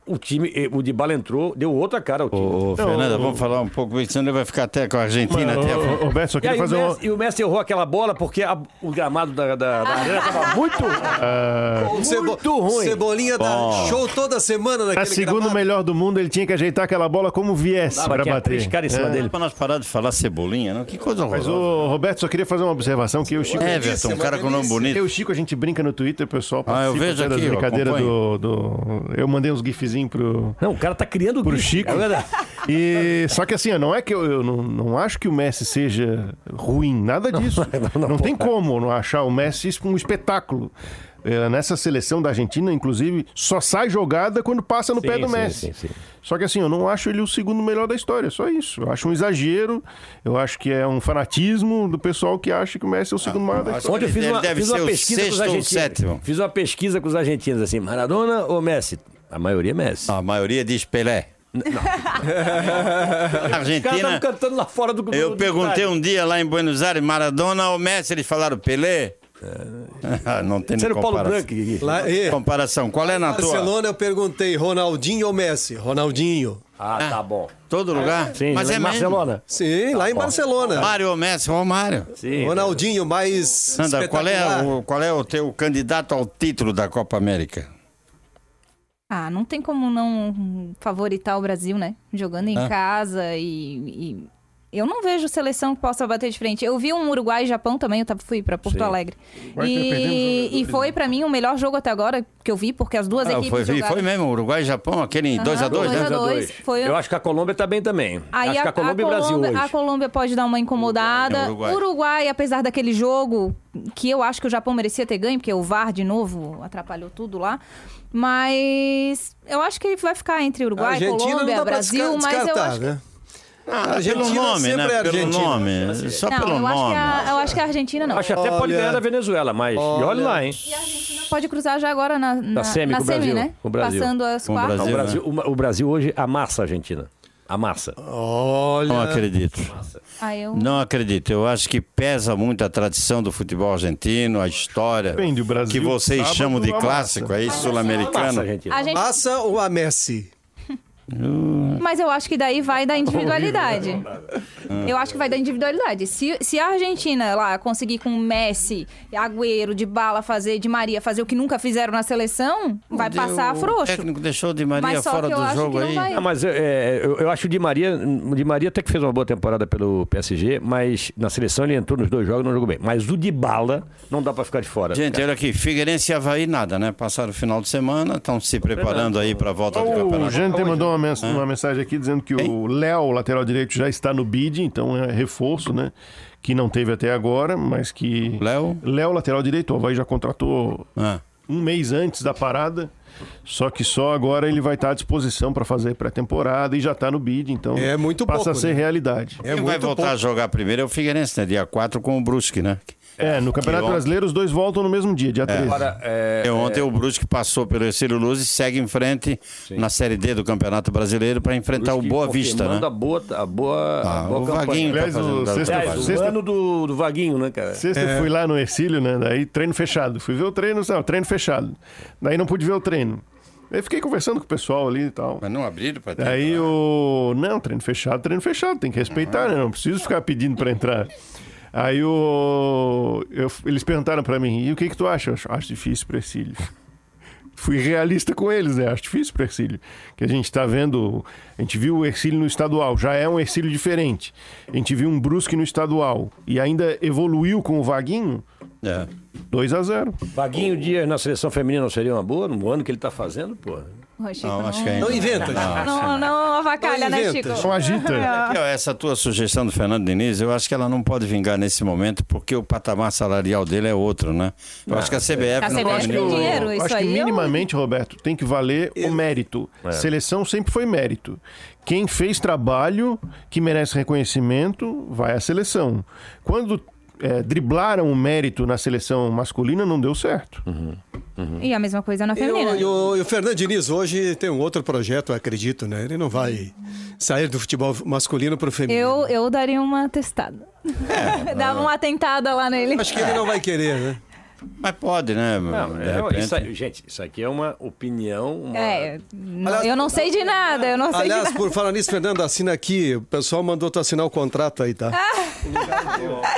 O time, eh, o de bala entrou, deu outra cara ao time. Ô, Fernanda, vamos falar um pouco, senão ele vai ficar até com a Argentina. Mano, até a... ô, ô, Beto, só E, queria aí, fazer o uma. Messi, e o Messi errou aquela bola porque a- o gramado da, da, da arena estava muito, *laughs* Ah, O Cebo- muito ruim. Cebolinha dá show toda semana naquele a segundo gramado. melhor do mundo, ele tinha que ajeitar aquela bola como viesse ia bater. caras em cima É. dele. Pra nós parar de falar cebolinha, não? Que coisa Mas horrorosa. o Roberto, só queria fazer uma observação que eu e o Chico. É, Everton, um cara com nome bonito. Eu e o Chico, a gente brinca no Twitter, o pessoal Ah, eu participa vejo aqui, acompanho. do, do- Eu mandei uns gifzinhos pro, Não, o cara tá criando pro gif, Chico. é verdade. *laughs* E só que assim, não é que eu, eu não, não acho que o Messi seja ruim, nada disso. *laughs* Não, tem como não achar o Messi um espetáculo. É, nessa seleção da Argentina, inclusive, só sai jogada quando passa no Sim, pé do sim, Messi. sim, sim. Só que assim, eu não acho ele o segundo melhor da história, só isso. Eu acho um exagero, eu acho que é um fanatismo do pessoal que acha que o Messi é o segundo maior da história. Ontem eu fiz Ele uma, deve fiz ser uma o pesquisa com os argentinos. Fiz uma pesquisa com os argentinos assim, Maradona ou Messi? A maioria é Messi. A maioria diz Pelé. *laughs* Os caras Argentina. estavam cantando lá fora do Eu perguntei um dia lá em Buenos Aires, Maradona ou Messi? Eles falaram Pelé. *laughs* Ah, não tem Esse nem era o Paulo comparação. Branco. Lá, e, Comparação. Qual é na tua? Barcelona eu perguntei Ronaldinho ou Messi? Ronaldinho. Ah, tá bom. Todo lugar? Sim, Mas é em mesmo. Barcelona. Sim, lá em Barcelona. Mário ou Messi? Romário. Sim. Ronaldinho mais Sandra, qual é, o, qual é o teu candidato ao título da Copa América? Ah, não tem como não favoritar o Brasil, né? Jogando em Ah. casa e, e eu não vejo seleção que possa bater de frente. Eu vi um Uruguai e Japão também, eu tava- fui pra Porto Sim. Alegre. Uruguai E, e foi pra mim o melhor jogo até agora que eu vi, porque as duas Ah, equipes foi, jogaram. foi mesmo, Uruguai e Japão, aquele 2x2, dois a né? dois. dois. Foi- Eu acho que a Colômbia tá bem também. Aí acho que a Colômbia e o Brasil Colômbia- hoje. a Colômbia pode dar uma incomodada. É, Uruguai. Uruguai. apesar daquele jogo que eu acho que o Japão merecia ter ganho, porque o VAR de novo atrapalhou tudo lá. Mas eu acho que ele vai ficar entre Uruguai, Argentina não Colômbia, Brasil, mas eu acho que né? Ah, A Argentina pelo nome, sempre né? é Pelo Argentina. nome. Só não, pelo eu acho, nome. que a, eu acho que a Argentina não. Acho que até pode Olha- ganhar da Venezuela, mas e olha lá, hein? E a Argentina Pode cruzar já agora na, na, Na semi com o Brasil. né? Com o Brasil. Passando as Com o quartas. Brasil, o, Brasil o, o Brasil hoje amassa a Argentina. Amassa. Olha. Não acredito. Ah, eu... Não acredito. Eu acho que pesa muito a tradição do futebol argentino, a história. O Brasil, que vocês chamam de clássico aí, sul-americano. A gente- Massa ou a Messi? Mas eu acho que daí vai da individualidade. Eu acho que vai da individualidade. Se, se a Argentina lá conseguir com Messi, Agüero, de bala fazer, de Maria fazer o que nunca fizeram na seleção, vai passar O frouxo. técnico deixou de Maria Mas só fora que eu do acho jogo que não aí. vai. Ah, mas é, eu, eu acho o Di Maria, o Di Maria até que fez uma boa temporada pelo PSG, mas na seleção ele entrou nos dois jogos e não jogou bem. Mas o Di Bala não dá pra ficar de fora. Gente, olha aqui, Figueirense e Havaí nada, né? Passaram o final de semana, estão se preparando aí para a volta do O campeonato. Jante mandou uma, mens- uma mensagem aqui dizendo que o Léo, lateral direito, já está no bid, então é reforço, né? Que não teve até agora, mas que. Léo? Léo, lateral direito, o Havaí já contratou Ah. um mês antes da parada. Só que só agora ele vai estar à disposição para fazer pré-temporada e já está no bid, então É muito passa pouco, a ser né? realidade. É Quem vai voltar pouco. a jogar primeiro é o Figueirense, né? Dia 4 com o Brusque, né? É, no Campeonato ontem- Brasileiro os dois voltam no mesmo dia, dia 13. Agora, é, E ontem o Brusque passou pelo Ercílio Luz e segue em frente na Série D do Campeonato Brasileiro para enfrentar o Boa Vista, né? a boa, a boa, Ah, a boa o campanha. Vaguinho tá Aliás, o fazendo sexta-. Aliás, o Sexta- ano do, do Vaguinho, né, cara? Sexta eu fui lá no Ercílio, né? Daí treino fechado. Fui ver o treino, não, treino fechado. Daí não pude ver o treino. Aí fiquei conversando com o pessoal ali e tal. Mas não abriram para ter. Daí o. Não, treino fechado, treino fechado, tem que respeitar, né? Não preciso ficar pedindo pra entrar. Aí o. eu- Eles perguntaram pra mim, e o que que tu acha? Eu acho, acho difícil pro Ercílio. *laughs* Fui realista com eles, né? Acho difícil pro Ercílio. Que a gente tá vendo. A gente viu o Ercílio no estadual, já é um Ercílio diferente. A gente viu um Brusque no estadual e ainda evoluiu com o Vaguinho. É. 2 a 0 Vaguinho Dias na seleção feminina não seria uma boa? No ano que ele tá fazendo, pô. Chico, Não, acho que ainda. Não inventa. Não, não avacalha, Não né, inventa. Chico? Não agita. Ó, Essa tua sugestão do Fernando Diniz, eu acho que ela não pode vingar nesse momento, porque o patamar salarial dele é outro, né? Eu acho que a CBF A não CBF pode. tem dinheiro, Eu isso acho que aí é minimamente, Roberto, tem que valer o mérito. Seleção sempre foi mérito. Quem fez trabalho que merece reconhecimento vai à seleção. Quando é, driblaram o mérito na seleção masculina, não deu certo. E a mesma coisa na feminina. o, e o- e o Fernando Diniz hoje tem um outro projeto, acredito, né? Ele não vai sair do futebol masculino para o feminino. Eu, eu daria uma testada. *laughs* Dava uma tentada lá nele. Acho que ele não vai querer, né? Mas pode, né? Não, é, repente. isso aí- gente, isso aqui é uma opinião. Uma... É, Aliás, eu não sei de nada, eu não sei de Aliás, nada. por falar nisso, Fernando, assina aqui. O pessoal mandou tu assinar o contrato aí, tá?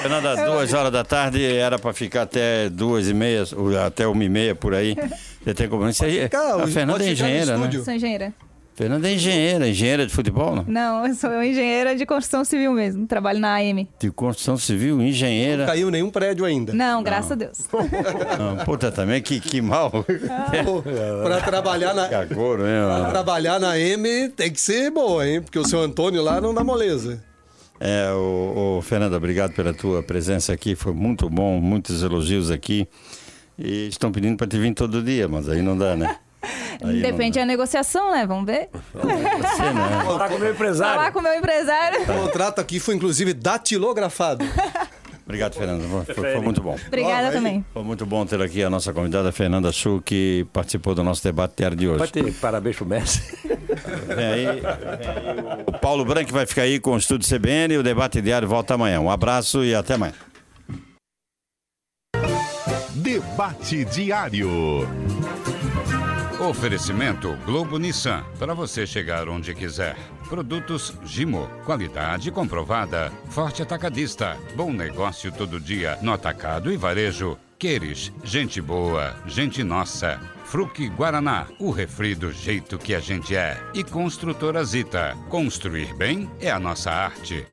Fernanda, duas horas da tarde era para ficar até duas e meia, até uma e meia por aí. Você tem como. Isso aí, ficar, a Fernanda é engenheira, né? Sou engenheira. Fernanda é engenheira, engenheira de futebol, não? Não, eu sou engenheira de construção civil mesmo. Trabalho na AM. De construção civil, engenheira. Não caiu nenhum prédio ainda. Não, graças a Deus. Não, puta, também que, que mal. Para trabalhar na. Cagoro, hein? Pra trabalhar na M tem que ser boa, hein? Porque o seu Antônio lá não dá moleza. É, o, o Fernanda, obrigado pela tua presença aqui, foi muito bom, muitos elogios aqui. E estão pedindo para te vir todo dia, mas aí não dá, né? *laughs* Aí Depende da negociação, né? Vamos ver. Você, né? Falar com o meu empresário. Falar com o meu empresário. O contrato aqui foi inclusive datilografado. Obrigado, Fernanda. Foi, foi muito bom. Obrigada também. Foi muito bom ter aqui a nossa convidada Fernanda Chu, que participou do nosso debate diário de hoje. ter parabéns pro Messi. Vem aí, vem aí o Paulo Branco vai ficar aí com o Estúdio CBN e o debate diário volta amanhã. Um abraço e até amanhã. Debate diário. Oferecimento Globo Nissan. Para você chegar onde quiser. Produtos Gimo. Qualidade comprovada. Forte Atacadista. Bom negócio todo dia. No atacado e varejo. Queires. Gente boa. Gente nossa. Fruque Guaraná. O refri do jeito que a gente é. E Construtora Zita. Construir bem é a nossa arte.